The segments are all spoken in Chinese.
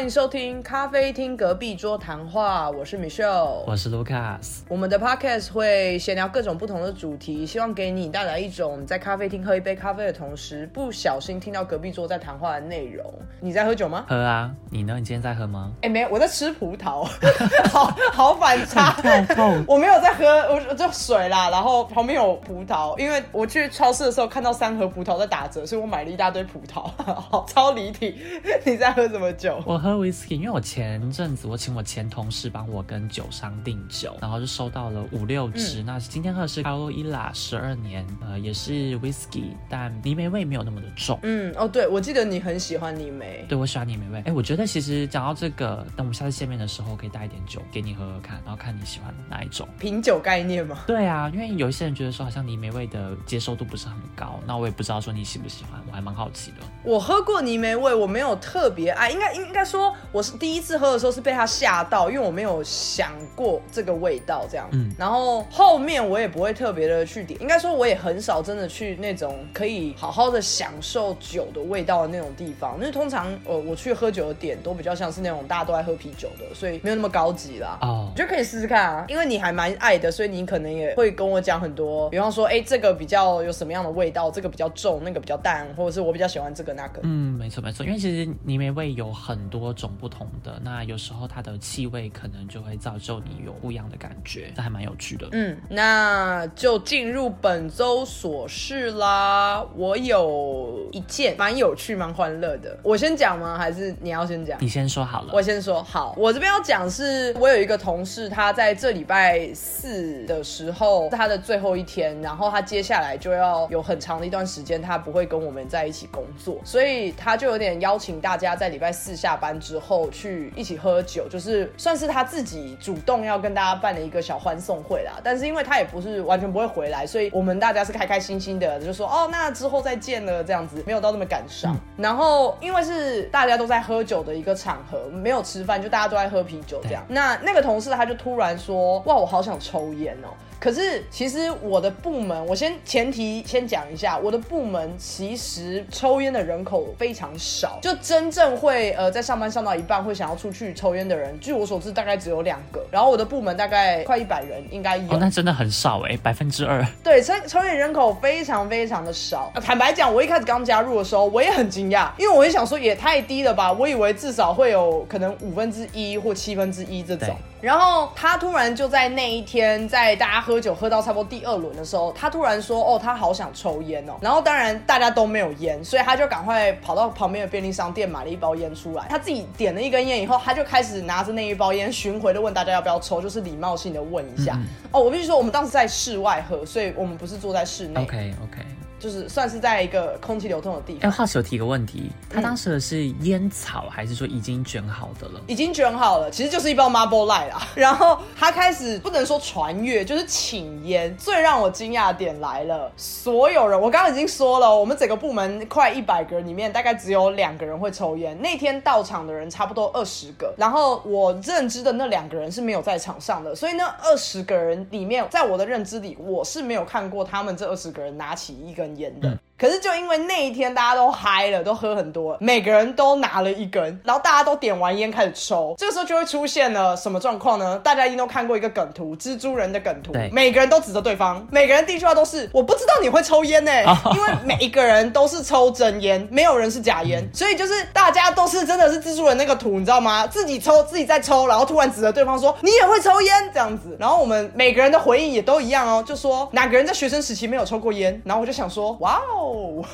欢迎收听咖啡厅隔壁桌谈话，我是 Michelle，我是 Lucas。我们的 Podcast 会闲聊各种不同的主题，希望给你带来一种在咖啡厅喝一杯咖啡的同时，不小心听到隔壁桌在谈话的内容。你在喝酒吗？喝啊，你呢？你今天在喝吗？哎，没有，我在吃葡萄，好好反差。痛我没有在喝，我就水啦，然后旁边有葡萄，因为我去超市的时候看到三盒葡萄在打折，所以我买了一大堆葡萄，好超离题。你在喝什么酒？我喝 whisky，因为我前阵子我请我前同事帮我跟酒商订酒，然后就收到了五六支。那今天喝的是 Carlo Illa 十二年，呃，也是 whisky，但泥煤味没有那么的重。嗯，哦，对，我记得你很喜欢泥煤。对，我喜欢泥煤味。哎，我觉得其实讲到这个，等我们下次见面的时候，可以带一点酒给你喝喝看，然后看你喜欢哪一种品酒概念吗？对啊，因为有一些人觉得说好像泥煤味的接受度不是很高，那我也不知道说你喜不喜欢，我还蛮好奇的。我喝过泥煤味，我没有特别爱，应该应该说我是第一次喝的时候是被它吓到，因为我没有想过这个味道这样。嗯，然后后面我也不会特别的去点，应该说我也很少真的去那种可以好好的享受酒的味道的那种地方，因为通常呃我去喝酒的点都比较像是那种大家都爱喝啤酒的，所以没有那么高级啦。哦，我觉得可以试试看啊，因为你还蛮爱的，所以你可能也会跟我讲很多，比方说哎这个比较有什么样的味道，这个比较重，那个比较淡，或者是我比较喜欢这个那个。嗯，没错没错，因为其实泥煤味有很多种不同的，那有时候它的气味可能就会造就你有不一样的感觉，这还蛮有趣的。嗯，那就进入本周琐事啦。我有一件蛮有趣、蛮欢乐的，我先讲吗？还是你要先讲？你先说好了。我先说好。我这边要讲是，我有一个同事，他在这礼拜四的时候，他的最后一天，然后他接下来就要有很长的一段时间，他不会跟我们在一起工作，所以他就有点邀请大家在礼拜四下班之后去一起喝酒，就是算是他自己主动要跟大家办的一个小欢送会啦。但是因为他也不是完全不会回来，所以我们大家是开开心心的，就说哦，那之后再见了这样子，没有到那么感伤。然后因为是大家都在喝酒的一个场合，没有吃饭，就大家都在喝啤酒这样。那那个同事他就突然说，哇，我好想抽烟哦。可是其实我的部门，我先前提先讲一下，我的部门其实抽烟的人口非常少，就真正会呃在上班上到一半会想要出去抽烟的人，据我所知大概只有两个。然后我的部门大概快一百人，应该有。哦，那真的很少哎，百分之二。对，抽抽烟人口非常非常的少。坦白讲，我一开始刚加入的时候，我也很惊讶，因为我也想说也太低了吧，我以为至少会有可能五分之一或七分之一这种。然后他突然就在那一天，在大家喝酒喝到差不多第二轮的时候，他突然说：“哦，他好想抽烟哦。”然后当然大家都没有烟，所以他就赶快跑到旁边的便利商店买了一包烟出来。他自己点了一根烟以后，他就开始拿着那一包烟巡回的问大家要不要抽，就是礼貌性的问一下。哦，我必须说，我们当时在室外喝，所以我们不是坐在室内。OK OK。就是算是在一个空气流通的地方。哎，好奇我提个问题，他当时的是烟草，还是说已经卷好的了？已经卷好了，其实就是一包 Marble Light 啦。然后他开始不能说传阅，就是请烟。最让我惊讶点来了，所有人，我刚刚已经说了，我们整个部门快一百个人里面，大概只有两个人会抽烟。那天到场的人差不多二十个，然后我认知的那两个人是没有在场上的，所以那二十个人里面，在我的认知里，我是没有看过他们这二十个人拿起一根。人的，可是就因为那一天大家都嗨了，都喝很多，每个人都拿了一根，然后大家都点完烟开始抽，这个时候就会出现了什么状况呢？大家一定都看过一个梗图，蜘蛛人的梗图，每个人都指着对方，每个人第一句话都是我不知道你会抽烟呢，因为每一个人都是抽真烟，没有人是假烟，所以就是大家都是真的是蜘蛛人那个图，你知道吗？自己抽自己在抽，然后突然指着对方说你也会抽烟这样子，然后我们每个人的回应也都一样哦，就说哪个人在学生时期没有抽过烟，然后我就想说。哇哦，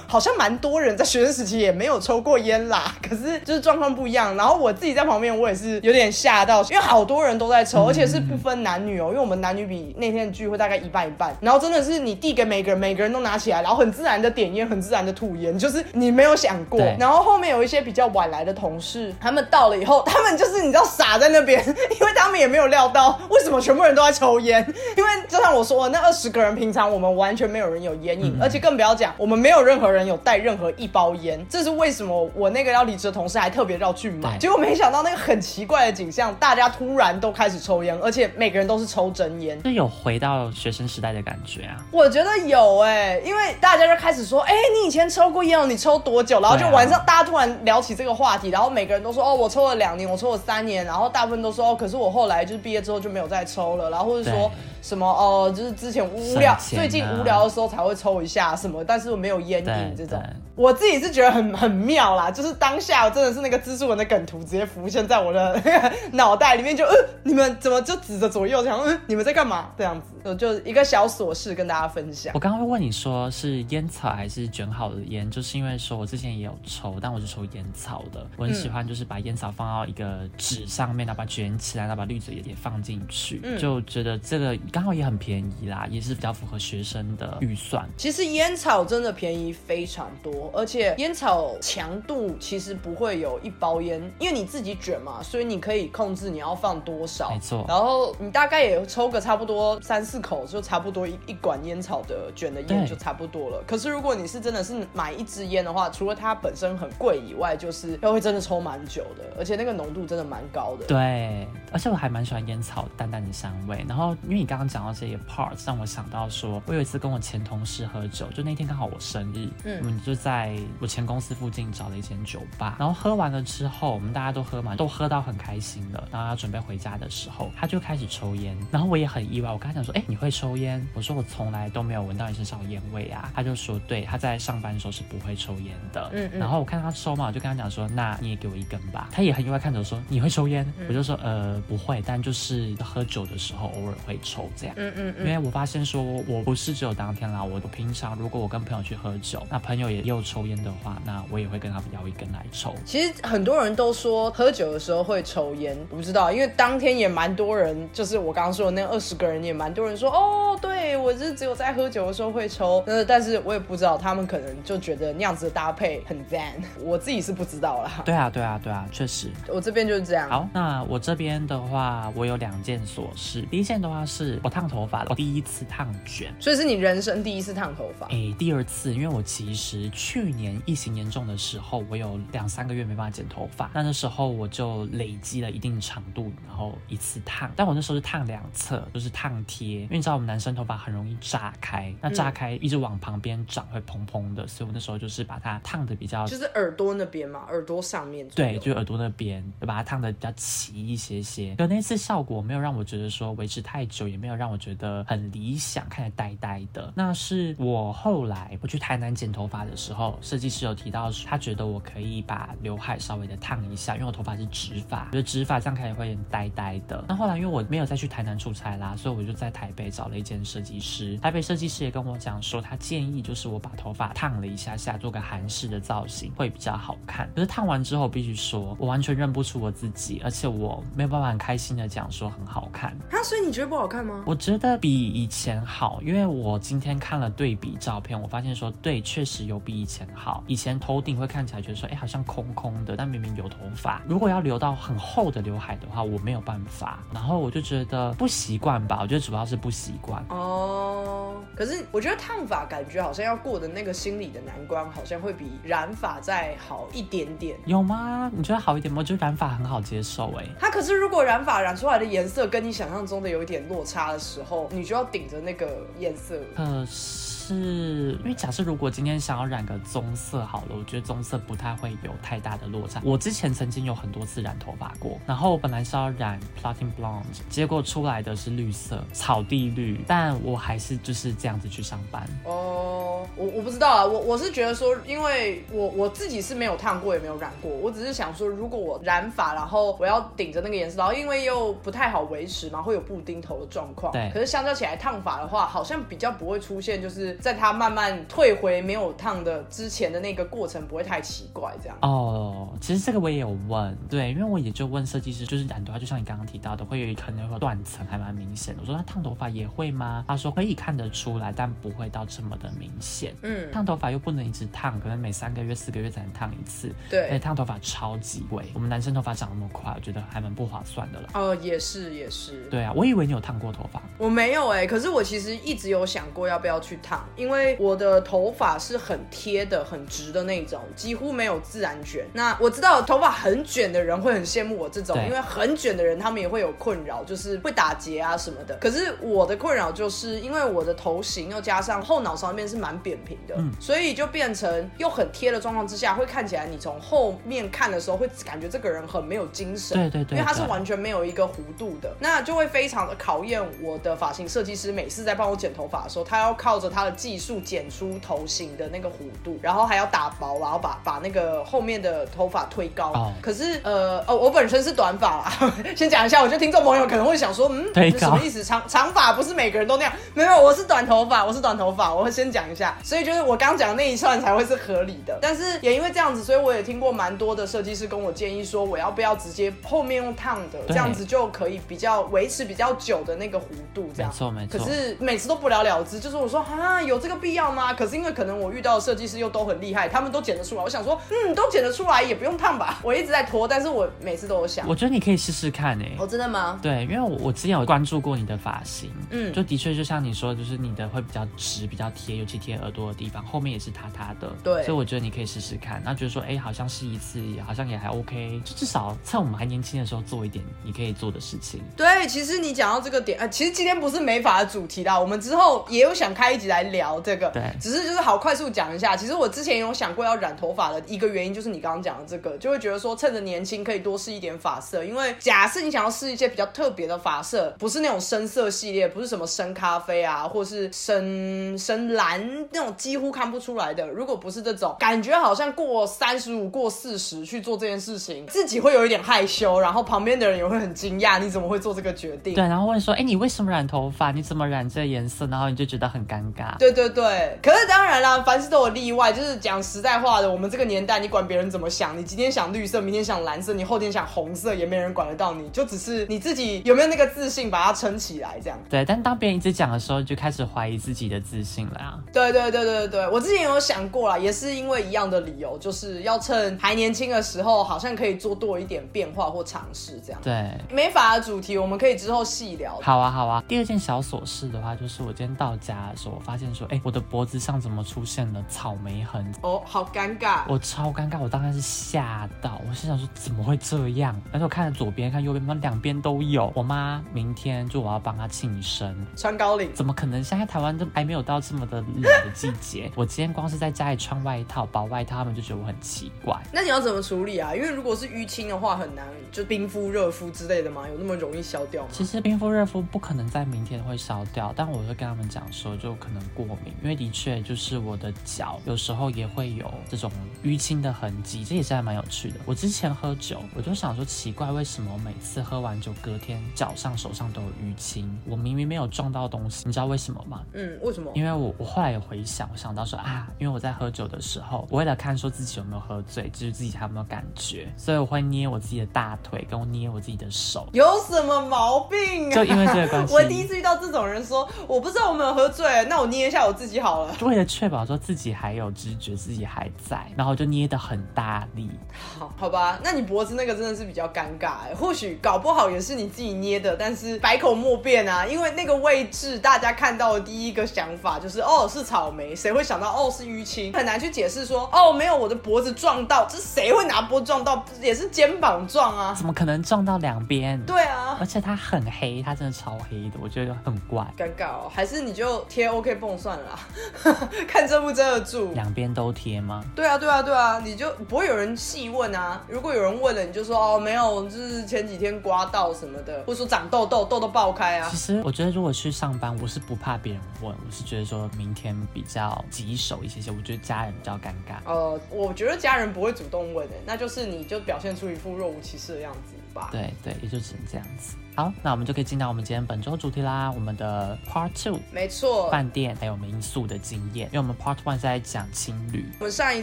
好像蛮多人在学生时期也没有抽过烟啦。可是就是状况不一样。然后我自己在旁边，我也是有点吓到，因为好多人都在抽，而且是不分男女哦。因为我们男女比那天的聚会大概一半一半。然后真的是你递给每个人，每个人都拿起来，然后很自然的点烟，很自然的吐烟，就是你没有想过。然后后面有一些比较晚来的同事，他们到了以后，他们就是你知道傻在那边，因为他们也没有料到为什么全部人都在抽烟。因为就像我说，那二十个人平常我们完全没有人有烟瘾，而且更不要讲我们没。有任何人有带任何一包烟，这是为什么？我那个要离职的同事还特别绕去买，结果没想到那个很奇怪的景象，大家突然都开始抽烟，而且每个人都是抽真烟，就有回到学生时代的感觉啊。我觉得有哎，因为大家就开始说，哎，你以前抽过烟哦，你抽多久？然后就晚上大家突然聊起这个话题，然后每个人都说，哦，我抽了两年，我抽了三年，然后大部分都说，哦，可是我后来就是毕业之后就没有再抽了，然后或者说。什么哦，就是之前无聊，最近无聊的时候才会抽一下什么，但是我没有烟瘾这种。我自己是觉得很很妙啦，就是当下我真的是那个蜘蛛人的梗图直接浮现在我的 脑袋里面，就嗯，你们怎么就指着左右这样？嗯，你们在干嘛？这样子，就就一个小琐事跟大家分享。我刚刚会问你说是烟草还是卷好的烟，就是因为说我之前也有抽，但我是抽烟草的。我很喜欢就是把烟草放到一个纸上面，然后把卷起来，然后把绿嘴也也放进去，就觉得这个。刚好也很便宜啦，也是比较符合学生的预算。其实烟草真的便宜非常多，而且烟草强度其实不会有一包烟，因为你自己卷嘛，所以你可以控制你要放多少。没错。然后你大概也抽个差不多三四口，就差不多一一管烟草的卷的烟就差不多了。可是如果你是真的是买一支烟的话，除了它本身很贵以外，就是要会真的抽蛮久的，而且那个浓度真的蛮高的。对，而且我还蛮喜欢烟草淡淡的香味。然后因为你刚刚。讲到这些 parts，让我想到说，我有一次跟我前同事喝酒，就那天刚好我生日，嗯，我们就在我前公司附近找了一间酒吧，然后喝完了之后，我们大家都喝完，都喝到很开心了，然后要准备回家的时候，他就开始抽烟，然后我也很意外，我跟他讲说，哎，你会抽烟？我说我从来都没有闻到你身上有烟味啊，他就说，对，他在上班的时候是不会抽烟的，嗯嗯，然后我看他抽嘛，我就跟他讲说，那你也给我一根吧，他也很意外看着我说，你会抽烟？我就说，呃，不会，但就是喝酒的时候偶尔会抽这样，嗯嗯嗯。因为我发现说，我不是只有当天啦，我平常如果我跟朋友去喝酒，那朋友也又抽烟的话，那我也会跟他们要一根来抽。其实很多人都说喝酒的时候会抽烟，我不知道，因为当天也蛮多人，就是我刚刚说的那二十个人也蛮多人说，哦，对我是只有在喝酒的时候会抽，呃，但是我也不知道他们可能就觉得那样子的搭配很赞，我自己是不知道啦。对啊，对啊，对啊，确实，我这边就是这样。好，那我这边的话，我有两件琐事，第一件的话是我烫头发了。第一次烫卷，所以是你人生第一次烫头发。哎，第二次，因为我其实去年疫情严重的时候，我有两三个月没办法剪头发，那那时候我就累积了一定长度，然后一次烫。但我那时候是烫两侧，就是烫贴，因为你知道我们男生头发很容易炸开，那炸开一直往旁边长会蓬蓬的，所以我那时候就是把它烫的比较，就是耳朵那边嘛，耳朵上面。对，就耳朵那边，就把它烫的比较齐一些些。可那次效果没有让我觉得说维持太久，也没有让我觉得。很理想，看着呆呆的。那是我后来我去台南剪头发的时候，设计师有提到说，他觉得我可以把刘海稍微的烫一下，因为我头发是直发，觉得直发这样看起来会呆呆的。那后来因为我没有再去台南出差啦，所以我就在台北找了一间设计师。台北设计师也跟我讲说，他建议就是我把头发烫了一下下，做个韩式的造型会比较好看。可是烫完之后，必须说我完全认不出我自己，而且我没有办法很开心的讲说很好看。啊，所以你觉得不好看吗？我觉得比。比以前好，因为我今天看了对比照片，我发现说对，确实有比以前好。以前头顶会看起来觉得说，哎，好像空空的，但明明有头发。如果要留到很厚的刘海的话，我没有办法。然后我就觉得不习惯吧，我觉得主要是不习惯。哦，可是我觉得烫发感觉好像要过的那个心理的难关，好像会比染发再好一点点。有吗？你觉得好一点吗？我觉得染发很好接受，哎。它可是如果染发染出来的颜色跟你想象中的有一点落差的时候，你。就要顶着那个颜色。可是因为假设如果今天想要染个棕色好了，我觉得棕色不太会有太大的落差。我之前曾经有很多次染头发过，然后我本来是要染 platin blonde，结果出来的是绿色草地绿，但我还是就是这样子去上班。哦，我我不知道啊，我我是觉得说，因为我我自己是没有烫过也没有染过，我只是想说，如果我染发，然后我要顶着那个颜色，然后因为又不太好维持嘛，会有布丁头的状况。对，可是相较起来烫发的话，好像比较不会出现，就是在它慢慢退回没有烫的之前的那个过程不会太奇怪，这样。哦，其实这个我也有问，对，因为我也就问设计师，就是染头发，就像你刚刚提到的，会有可能会断层，还蛮明显的。我说他烫头发也会吗？他说可以看得出来，但不会到这么的明显。嗯，烫头发又不能一直烫，可能每三个月、四个月才能烫一次。对而且对，烫头发超级贵，我们男生头发长那么快，我觉得还蛮不划算的了。哦，也是也是。对啊，我以为你有烫过头发，我没有哎、可是我其实一直有想过要不要去烫，因为我的头发是很贴的、很直的那种，几乎没有自然卷。那我知道头发很卷的人会很羡慕我这种，因为很卷的人他们也会有困扰，就是会打结啊什么的。可是我的困扰就是因为我的头型又加上后脑勺那边是蛮扁平的，嗯所以就变成又很贴的状况之下，会看起来你从后面看的时候会感觉这个人很没有精神。对对对因为他是完全没有一个弧度的，那就会非常的考验我的发型设计师。每次在帮我剪头发的时候，他要靠着他的技术剪出头型的那个弧度，然后还要打薄，然后把把那个后面的头发推高。哦可是呃哦，我本身是短发啦，先讲一下，我觉得听众朋友可能会想说，嗯，什么意思？长长发不是每个人都那样？没有，我是短头发，我是短头发，我会先讲一下。所以就是我刚讲的那一串才会是合理的。但是也因为这样子，所以我也听过蛮多的设计师跟我建议说，我要不要直接后面用烫的，这样子就可以比较维持比较久的那个弧度，这样。没错没错。可是每次都不了了之，就是我说啊，有这个必要吗？可是因为可能我遇到的设计师又都很厉害，他们都剪得出来。我想说，嗯，都剪得出来，也不用烫吧。我一直在拖，但是我每次都有想，我觉得你可以试试看诶、哦，真的吗？对，因为我我之前有关注过你的发型，嗯就的确就像你说，就是你的会比较直、比较贴，尤其贴耳朵的地方，后面也是塌塌的。对所以我觉得你可以试试看，然后觉得说，哎，好像试一次，好像也还 OK，就至少趁我们还年轻的时候做一点你可以做的事情。对，其实你讲到这个点，呃，其实今天不是美发的主题啦，我们之后也有想开一集来聊这个，对只是就是好快速讲一下。其实我之前有想过要染头发的一个原因，就是你刚刚讲的这个，就会觉得说趁着年轻可以多试一点发色，因为假设你想要试一些比较特别的发色，不是那种深色系列，不是什么深咖啡啊，或是深深蓝那种几乎看不出来的，如果不是这种，感觉好像过三十五、过四十去做这件事情，自己会有一点害羞，然后旁边的人也会很惊讶，你怎么会做这个决定？对，然后问说，哎，你为什么染头发？你怎么染这个颜色？然后你就觉得很尴尬。对对对对，可是当然啦，凡事都有例外。就是讲实在话的，我们这个年代，你管别人怎么想？你今天想绿色，明天想蓝色，你后天想红色，也没人管得到你，就只是你自己有没有那个自信把它撑起来，这样。对，但当别人一直讲的时候，就开始怀疑自己的自信了啊。对对对对对，我之前有想过啦，也是因为一样的理由，就是要趁还年轻的时候，好像可以做多一点变化或尝试这样。对，没法的主题我们可以之后细聊。好啊，好啊。第二件小琐事的话，就是我今天到家的时候，我发现说，哎，我的脖子上怎么出现了草莓痕？哦，好尴尬。我超尴尬，我当时是吓到，我心想说怎么会这样？但是我看左边看右边，妈两边都有。我妈明天就我要帮她庆生，穿高领，怎么可能？现在台湾都还没有到这么的冷的季节。我今天光是在家里穿外套、薄外套，他们就觉得我很奇怪。那你要怎么处理啊？因为如果是淤青的话，很难就冰敷、热敷之类的吗？有那么容易消掉吗？其实冰敷、热敷不可能在明天会消掉，但我会跟他们讲说，就可能过敏，因为的确就是我的脚有时候也会有这种淤青的痕迹，这也是还蛮有趣的。我之前喝酒，我就想说奇怪，为什么我每次喝完酒隔天脚上、手上都有淤青？我明明没有撞到东西，你知道为什么吗？嗯，为什么？因为我我后来有回想，我想到说啊，因为我在喝酒的时候，我为了看说自己有没有喝醉，就是自己还有没有感觉，所以我会捏我自己的大腿，跟我捏我自己的手，有什么毛病啊？就因为这个关系 我第一次遇到这种人说，我不知道我没有喝醉，那我捏一下我自己好了。为了确保说自己还有知觉，自己还在，然后就捏得很大力。好，好吧，那你脖子那个真的是比较尴尬哎，或许搞不好也是你自己捏的，但是百口莫辩啊，因为那个位置大家看到的第一个想法就是哦是草莓，谁会想到哦是淤青，很难去解释说哦没有我的脖子撞到，这谁会拿脖子撞到？也是肩膀撞啊。怎么可能撞到两边？对啊，而且它很黑，它真的超黑的，我觉得很怪。尴尬哦，还是你就贴 OK 泵算了啦，看遮不遮得住。两边都贴吗？对啊，对啊，对啊，你就不会有人细问啊。如果有人问了，你就说哦，没有，就是前几天刮到什么的，或者说长痘痘，痘痘爆开啊其。实我觉得，如果去上班，我是不怕别人问，我是觉得说明天比较棘手一些些，我觉得家人比较尴尬。呃，我觉得家人不会主动问的，那就是你就表现出一副若无其事的样子。吧。对对，也就只能这样子。好，那我们就可以进到我们今天本周主题啦，我们的 Part Two，没错，饭店还有民宿的经验。因为我们 Part One 是在讲情侣，我们上一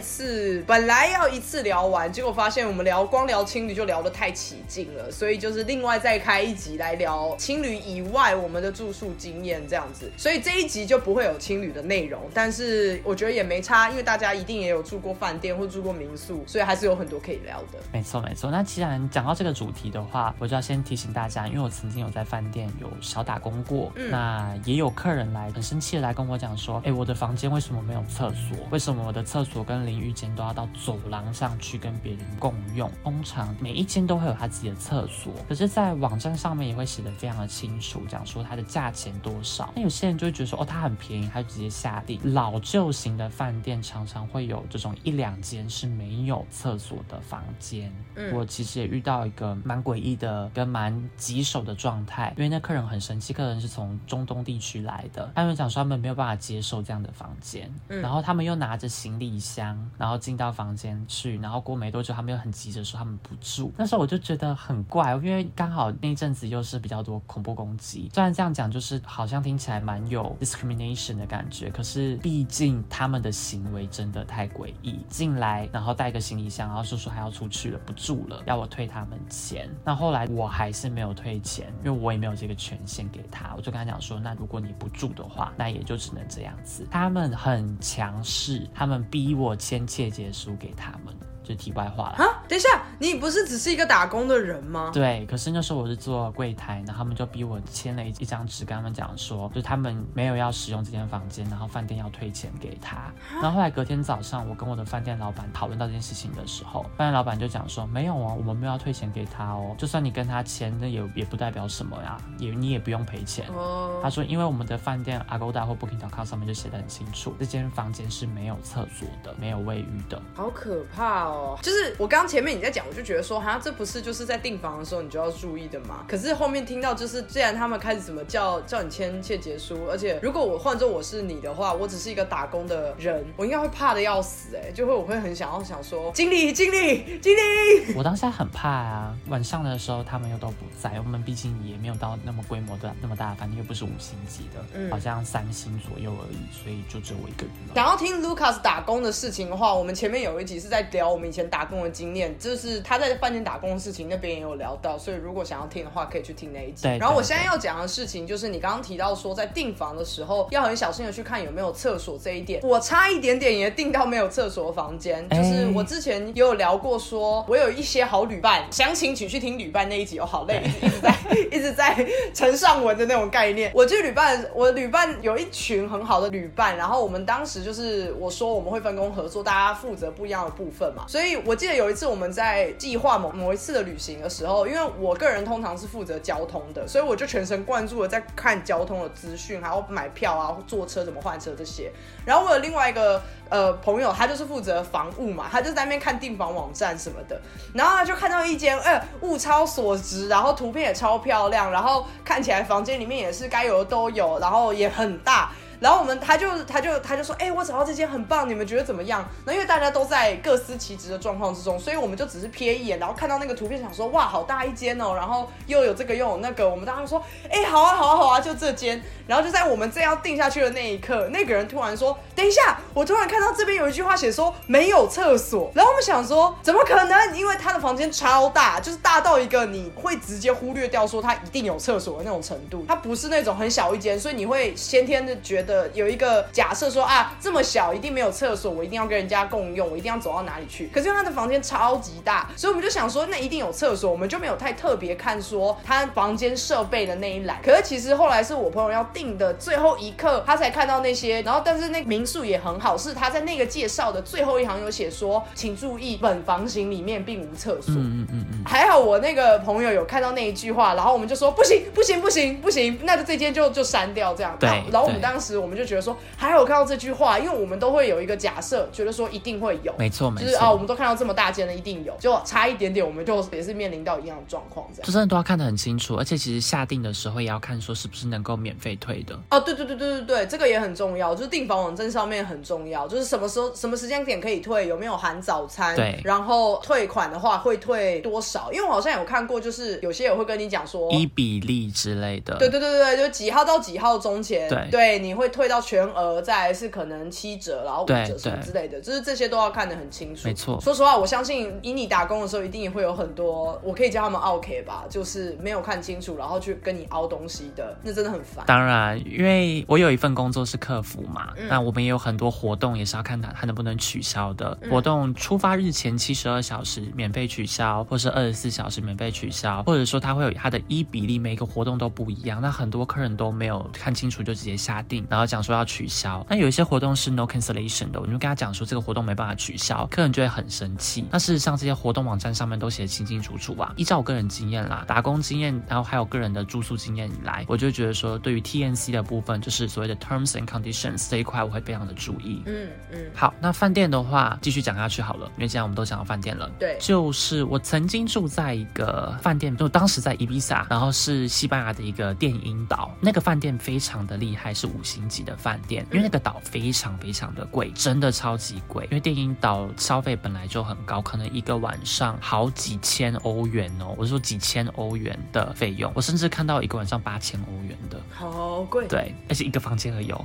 次本来要一次聊完，结果发现我们聊光聊情侣就聊得太起劲了，所以就是另外再开一集来聊情侣以外我们的住宿经验这样子。所以这一集就不会有情侣的内容，但是我觉得也没差，因为大家一定也有住过饭店或住过民宿，所以还是有很多可以聊的。没错没错。那既然讲到这个主题的话，我就要先提醒大家，因为我曾经有在饭店有小打工过，那也有客人来很生气的来跟我讲说，哎，我的房间为什么没有厕所？为什么我的厕所跟淋浴间都要到走廊上去跟别人共用？通常每一间都会有他自己的厕所，可是，在网站上面也会写的非常的清楚，讲说它的价钱多少。那有些人就会觉得说，哦，它很便宜，他就直接下定。老旧型的饭店常常会有这种一两间是没有厕所的房间。我其实也遇到一个蛮诡异的跟蛮棘手的状态。因为那客人很生气，客人是从中东地区来的，他们讲说他们没有办法接受这样的房间，然后他们又拿着行李箱，然后进到房间去，然后过没多久，他们又很急着说他们不住。那时候我就觉得很怪，因为刚好那一阵子又是比较多恐怖攻击，虽然这样讲就是好像听起来蛮有 discrimination 的感觉，可是毕竟他们的行为真的太诡异，进来然后带个行李箱，然后说说还要出去了，不住了，要我退他们钱。那后来我还是没有退钱，因为我也。没有这个权限给他，我就跟他讲说，那如果你不住的话，那也就只能这样子。他们很强势，他们逼我签切结书给他们。就题外话了啊！等一下，你不是只是一个打工的人吗？对，可是那时候我是做柜台，然后他们就逼我签了一一张纸，跟他们讲说，就他们没有要使用这间房间，然后饭店要退钱给他。然后后来隔天早上，我跟我的饭店老板讨论到这件事情的时候，饭店老板就讲说，没有哦，我们没有要退钱给他哦，就算你跟他签，那也也不代表什么呀，也你也不用赔钱。哦。他说，因为我们的饭店 Agoda 或 Booking.com 上面就写的很清楚，这间房间是没有厕所的，没有卫浴的。好可怕哦。就是我刚刚前面你在讲，我就觉得说，好像这不是就是在订房的时候你就要注意的嘛。可是后面听到就是，既然他们开始怎么叫叫你签切结书，而且如果我换做我是你的话，我只是一个打工的人，我应该会怕的要死哎，就会我会很想要想说，经理经理经理，我当下很怕啊。晚上的时候他们又都不在，我们毕竟也没有到那么规模的那么大的饭店，又不是五星级的，嗯，好像三星左右而已，所以就只有我一个人。想要听 Lucas 打工的事情的话，我们前面有一集是在聊我们以前打。工的经验，就是他在饭店打工的事情，那边也有聊到，所以如果想要听的话，可以去听那一集。然后我现在要讲的事情，就是你刚刚提到说，在订房的时候要很小心的去看有没有厕所这一点。我差一点点也订到没有厕所的房间，就是我之前也有聊过，说我有一些好旅伴，详情请去听旅伴那一集哦。好累，一直在一直在 呈上文的那种概念。我去旅伴，我旅伴有一群很好的旅伴，然后我们当时就是我说我们会分工合作，大家负责不一样的部分嘛，所以我。记得有一次我们在计划某某一次的旅行的时候，因为我个人通常是负责交通的，所以我就全神贯注的在看交通的资讯，还要买票啊、坐车怎么换车这些。然后我有另外一个呃朋友，他就是负责房务嘛，他就在那边看订房网站什么的。然后他就看到一间，哎，物超所值，然后图片也超漂亮，然后看起来房间里面也是该有的都有，然后也很大。然后我们他就他就他就说，哎，我找到这间很棒，你们觉得怎么样？那因为大家都在各司其职的状况之中，所以我们就只是瞥一眼，然后看到那个图片，想说，哇，好大一间哦，然后又有这个又有那个，我们当时说，哎，好啊，好啊，好啊，就这间。然后就在我们正要定下去的那一刻，那个人突然说，等一下，我突然看到这边有一句话写说没有厕所。然后我们想说，怎么可能？因为他的房间超大，就是大到一个你会直接忽略掉说他一定有厕所的那种程度。它不是那种很小一间，所以你会先天的觉得有一个。假设说啊，这么小一定没有厕所，我一定要跟人家共用，我一定要走到哪里去？可是他的房间超级大，所以我们就想说，那一定有厕所，我们就没有太特别看说他房间设备的那一栏。可是其实后来是我朋友要订的最后一刻，他才看到那些。然后，但是那民宿也很好，是他在那个介绍的最后一行有写说，请注意本房型里面并无厕所。嗯嗯嗯嗯。还好我那个朋友有看到那一句话，然后我们就说不行不行不行不行，那就这间就就删掉这样。对。然后我们当时。时我们就觉得说，还好看到这句话，因为我们都会有一个假设，觉得说一定会有，没错没错就是啊，我。们都看到这么大间的一定有，就差一点点，我们就也是面临到一样的状况这样就。真的都要看得很清楚，而且其实下定的时候也要看说是不是能够免费退的。哦，对对对对对对，这个也很重要，就是订房网站上面很重要，就是什么时候、什么时间点可以退，有没有含早餐，对然后退款的话会退多少？因为我好像有看过，就是有些也会跟你讲说，一比例之类的。对对对对对，就几号到几号中前，对你会退到全额，再来是可能七折，然后五折什么之类的，就是这些都要看得很清楚。没错说实话，我相信以你打工的时候，一定也会有很多，我可以叫他们 OK 吧，就是没有看清楚，然后去跟你凹东西的，那真的很烦。当然，因为我有一份工作是客服嘛，嗯那我们也有很多活动，也是要看他他能不能取消的。嗯活动出发日前七十二小时免费取消，或是二十四小时免费取消，或者说他会有他的一比例，每个活动都不一样。那很多客人都没有看清楚就直接下定，然后讲说要取消。那有一些活动是 no cancellation 的，我就跟他讲说这个活动没办法取消，客人就会很生气。那事实上这些活动网站上面都写得清清楚楚啊。依照我个人经验啦，打工经验，然后还有个人的住宿经验以来，我就觉得说对于 TNC 的部分，就是所谓的 terms and conditions 这一块，我会非常的注意。嗯嗯，好，那饭店的话，继续讲下去好了，因为既然我们都讲到饭店了。对就是我曾经住在一个饭店，就当时在伊比萨，然后是西班牙的一个电音岛，那个饭店非常的厉害，是五星级的饭店，因为那个岛非常非常的贵，真的超级贵，因为电影岛消费本来就很高，可能一个晚上好几千欧元哦，我是说几千欧元的费用，我甚至看到一个晚上八千欧元的，好贵，对，而且一个房间而已哦。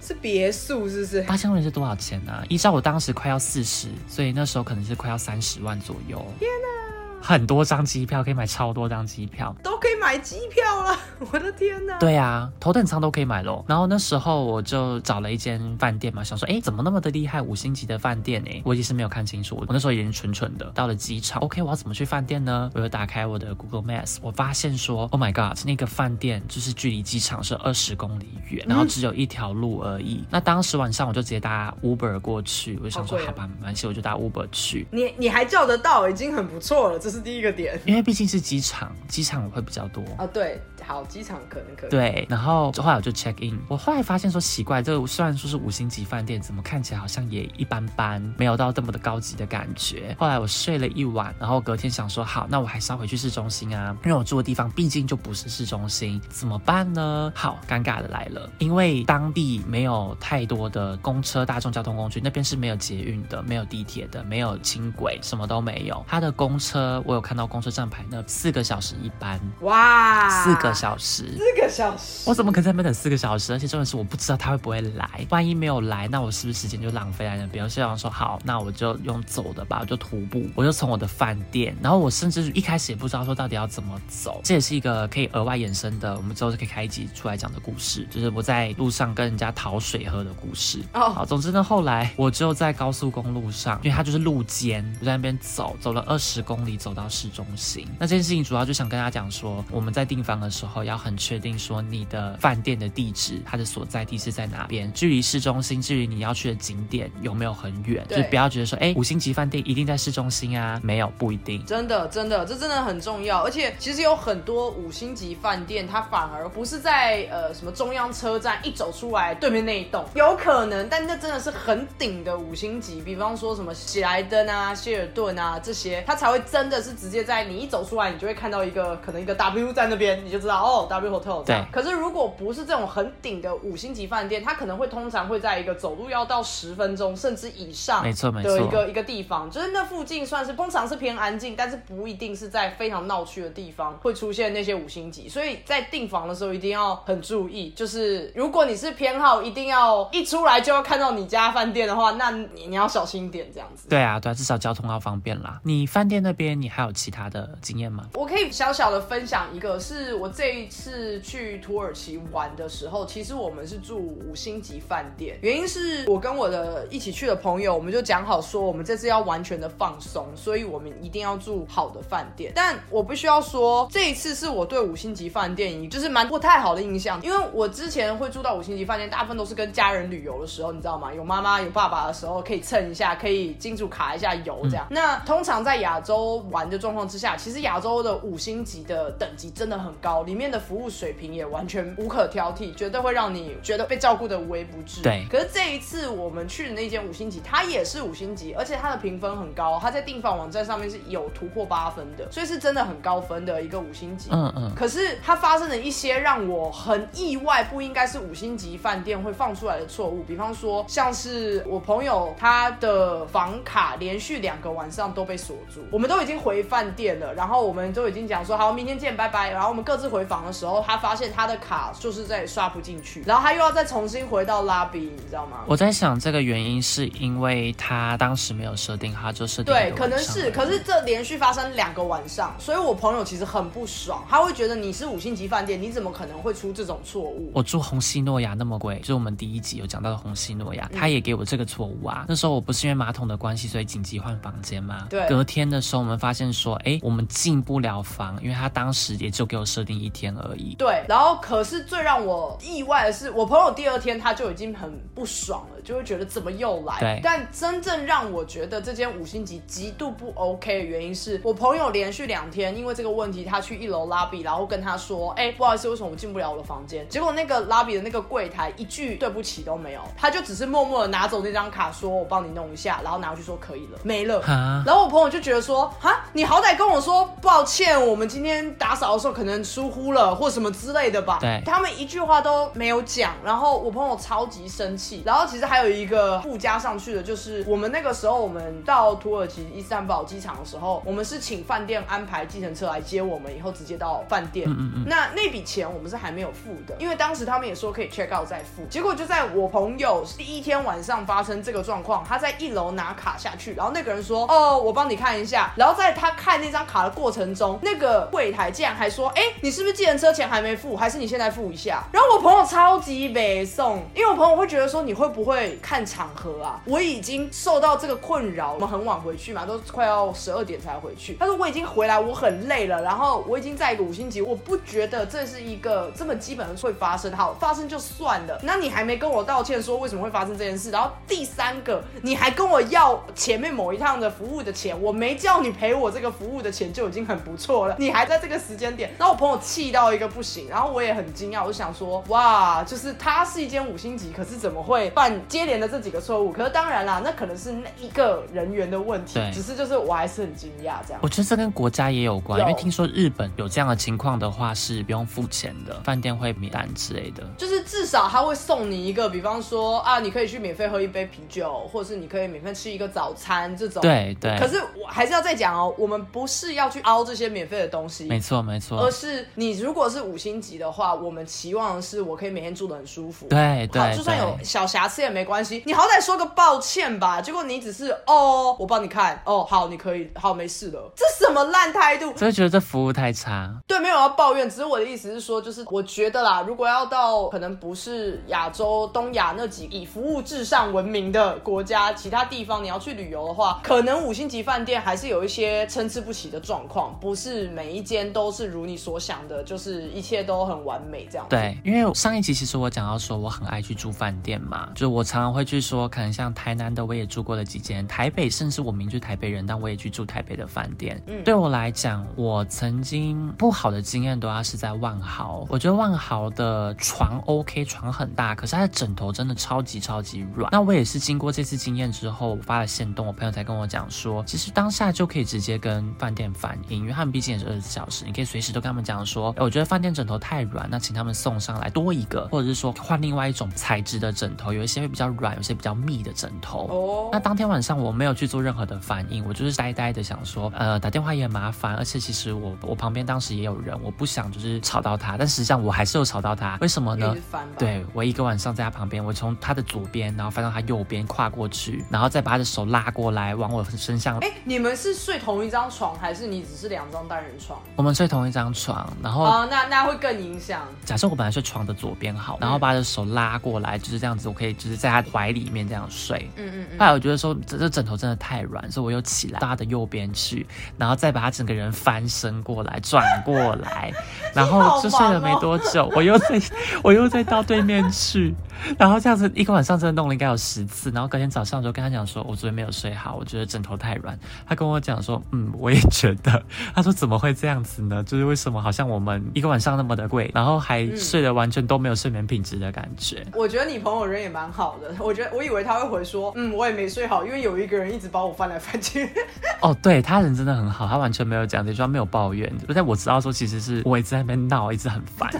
是别墅是不是？八千欧元是多少钱呢、依照我当时快要四十，所以那时候可能是快要三十万左右。天哪！很多张机票可以买超多张机票。都可以买机票了，我的天哪！对啊，头等舱都可以买咯。然后那时候我就找了一间饭店嘛，想说，哎，怎么那么的厉害，五星级的饭店哎，我也是没有看清楚。我那时候已经蠢蠢的到了机场，OK，我要怎么去饭店呢？我又打开我的 Google Maps，我发现说，Oh my God，那个饭店就是距离机场是二十公里远，然后只有一条路而已。那当时晚上我就直接搭 Uber 过去，我就想说，好吧，没关系，我就搭 Uber 去。你你还叫得到，已经很不错了，这是第一个点因为毕竟是机场，机场会比较多。啊。对，好，机场可能可以。对，然后后来我就 check in，我后来发现说奇怪，这个虽然说是五星级饭店，怎么看起来好像也一般般，没有到这么的高级的感觉。后来我睡了一晚，然后隔天想说好，那我还是要回去市中心啊，因为我住的地方毕竟就不是市中心，怎么办呢？好，尴尬的来了，因为当地没有太多的公车、大众交通工具，那边是没有捷运的，没有地铁的，没有轻轨，什么都没有。它的公车我有看到公车站牌那四个小时一班，哇，四个小时。四个小时，我怎么可能在那边等四个小时？而且重点是我不知道他会不会来，万一没有来，那我是不是时间就浪费在那边？我就想说好，那我就用走的吧，我就徒步，我就从我的饭店，然后我甚至一开始也不知道说到底要怎么走，这也是一个可以额外衍生的，我们之后就可以开一集出来讲的故事，就是我在路上跟人家讨水喝的故事。哦好，总之呢，后来我就在高速公路上，因为它就是路肩，我在那边走，走了二十公里，走到市中心。那这件事情主要就想跟大家讲说，我们在订房的时候要很确定说你的饭店的地址，它的所在地是在哪边，距离市中心，距离你要去的景点有没有很远，就不要觉得说，哎，五星级饭店一定在市中心啊，没有，不一定。真的，真的，这真的很重要。而且其实有很多五星级饭店，它反而不是在呃什么中央车站一走出来对面那一栋，有可能，但那真的是很顶的五星级。比方说什么喜来登啊、希尔顿啊这些，它才会真的是直接在你一走出来，你就会看到一个可能一个 W 在那边，你就知道哦 W Hotel。对可是如果不是这种很顶的五星级饭店，它可能会通常会在一个走路要到十分钟甚至以上没错没错的一个一个地方，就是那附近算是通常是偏安静，但是不一定是在非常闹区的地方会出现那些五星级，所以在订房的时候一定要很注意。就是如果你是偏好一定要一出来就要看到你家饭店的话，那你你要小心一点这样子。对啊，对啊，至少交通要方便啦。你饭店那边你还有其他的经验吗？我可以小小的分享一个，是我这一次去土耳其玩的时候，其实我们是住五星级饭店，原因是我跟我的一起去的朋友，我们就讲好说，我们这次要完全的放松，所以我们一定要住好的饭店。但我必须要说，这一次是我对五星级饭店就是蛮不太好的印象，因为我之前会住到五星级饭店，大部分都是跟家人旅游的时候，你知道吗？有妈妈有爸爸的时候可以蹭一下，可以金主卡一下油这样。那通常在亚洲玩的状况之下，其实亚洲的五星级的等级真的很高，里面的服务水平也完全无可挑剔，绝对会让你觉得被照顾的无微不至。对可是这一次我们去的那间五星级，它也是五星级，而且它的评分很高，它在订房网站上面是有突破八分的，所以是真的很高分的一个五星级。嗯嗯，可是它发生了一些让我很意外，不应该是五星级饭店会放出来的错误，比方说像是我朋友他的房卡连续两个晚上都被锁住，我们都已经回饭店了，然后我们都已经讲说好明天见，拜拜，然后我们各自回房的时候，他发现他的卡就是在刷不进去，然后他又要再重新回到 lobby，你知道吗？我在想这个原因是因为他当时没有设定，他就设定对，可能是，可是这连续发生两个晚上，所以我朋友其实很不爽，他会觉得你是五星级饭店，你怎么可能会出这种错误？我住红西诺亚那么贵，就是我们第一集有讲到的红西诺亚，嗯他也给我这个错误啊。那时候我不是因为马桶的关系，所以紧急换房间吗？对隔天的时候我们发现说，哎，我们进不了房，因为他当时也就给我设定一天而已。对，然后可是最让我意外的是，我朋友第二天他就已经很不爽了，就会觉得怎么又来？对但真正让我觉得这间五星级极度不 OK 的原因是，我朋友连续两天因为这个问题，他去一楼 lobby，然后跟他说，哎、不好意思，为什么我进不了我的房间？结果那个 lobby 的那个柜台一句对不起都没有，他就只是默默的拿走那张卡，说我帮你弄一下，然后拿回去说可以了，没了。然后我朋友就觉得说，哈，你好歹跟我说抱歉，我们今天打扫的时候可能疏忽了，或什么之类的吧。对他们一句话都没有讲，然后我朋友超级生气。然后其实还有一个附加上去的，就是我们那个时候我们到土耳其伊斯坦堡机场的时候，我们是请饭店安排计程车来接我们，以后直接到饭店。嗯嗯那那笔钱我们是还没有付的，因为当时他们也说可以 check out 再付。结果就在我朋友第一天晚上发生这个状况，他在一楼拿卡下去，然后那个人说：“哦，我帮你看一下。”然后在他看那张卡的过程中，那个柜台竟然还说：“哎，你是不是计程车钱还没付？还是你现在付一下？”然后我朋友超级北送，因为我朋友会觉得说你会不会看场合啊？我已经受到这个困扰，我们很晚回去嘛，都快要十二点才回去。他说我已经回来，我很累了，然后我已经在一个五星级，我不觉得这是一个这么基本的会发生。好，发生就算了，那你还没跟我道歉说为什么会发生这件事，然后第三个你还跟我要前面某一趟的服务的钱，我没叫你赔我这个服务的钱就已经很不错了，你还在这个时间点，然后我朋友气到一个不行，然后我也很惊讶，我就想说哇，就是它是一间五星级，可是怎么会犯接连的这几个错误？可是当然啦，那可能是那一个人员的问题，只是就是我还是很惊讶这样我。觉得这跟国家也有关，有因为听说日本有这样的情况的话是不用付钱的，饭店会免单之类的。就是至少他会送你一个，比方说啊，你可以去免费喝一杯啤酒，或者是你可以免费吃一个早餐这种。。对对，可是我还是要再讲哦，我们不是要去凹这些免费的东西，没错没错而，是你如果是五星级的话，我们期望的是我可以每天住得很舒服。对对好，就算有小瑕疵也没关系，你好歹说个抱歉吧。结果你只是哦，我帮你看，哦，好，你可以，好，没事的。这什么烂态度？真的觉得这服务太差。对，没有要抱怨，只是我的意思是说，就是我觉得啦，如果要到可能不是亚洲、东亚那几以服务至上闻名的国家，其他地方你要去旅游的话，可能五星级饭店还是有一些参差不齐的状况，不是每一间都是如你所想的，就是一切都很完美这样。，对，因为上一集其实我讲到说我很爱去住饭店嘛，就我常常会去说，可能像台南的我也住过了几间，台北甚至我明是台北人，但我也去住台北的饭店。嗯对我来讲，我曾经不好的经验都要是在万豪，我觉得万豪的床 OK，床很大，可是它的枕头真的超级超级软。那我也是经过这次经验之后，我发了线动，我朋友才跟我讲说，其实当下就可以直接跟饭店反映，因为他们毕竟也是二十四小时，你可以随时都跟他们讲说，哎，我觉得饭店枕头太软，那请他们送上来多一个，或者是说换另外一种材质的枕头，有一些会比较软，有些比较密的枕头。哦那，当天晚上我没有去做任何的反应，我就是呆呆的想说，呃，打电话也很麻烦，而且其实我我旁边当时也有人，我不想就是吵到他，但实际上我还是有吵到他，为什么呢。对我一个晚上在他旁边，我从他的左边，然后翻到他右边，跨过去，然后再把他的手拉过来，往我身上。哎，你们是睡同一张床，还是你只是两张单人床？我们睡同一张床，然后哦，那那会更影响。假设我本来睡床的左边好，然后把他的手拉过来，就是这样子，我可以就是在他怀里面这样睡。嗯嗯嗯。后来我觉得说这这枕头真的太软，所以我又起来到他的右边去，然然后再把他整个人翻身过来转过来，然后就睡了没多久，我又再 我又再到对面去，然后这样子一个晚上真的弄了应该有十次，然后隔天早上就跟他讲说，我昨天没有睡好，我觉得枕头太软。他跟我讲说，嗯，我也觉得。他说怎么会这样子呢？就是为什么好像我们一个晚上那么的贵，然后还睡得完全都没有睡眠品质的感觉。我觉得你朋友人也蛮好的，我觉得我以为他会回说，嗯，我也没睡好，因为有一个人一直把我翻来翻去。哦，对他人真的很好，他完全没有讲这句话，没有抱怨。但我知道说其实是我一直在那边闹，一直很烦。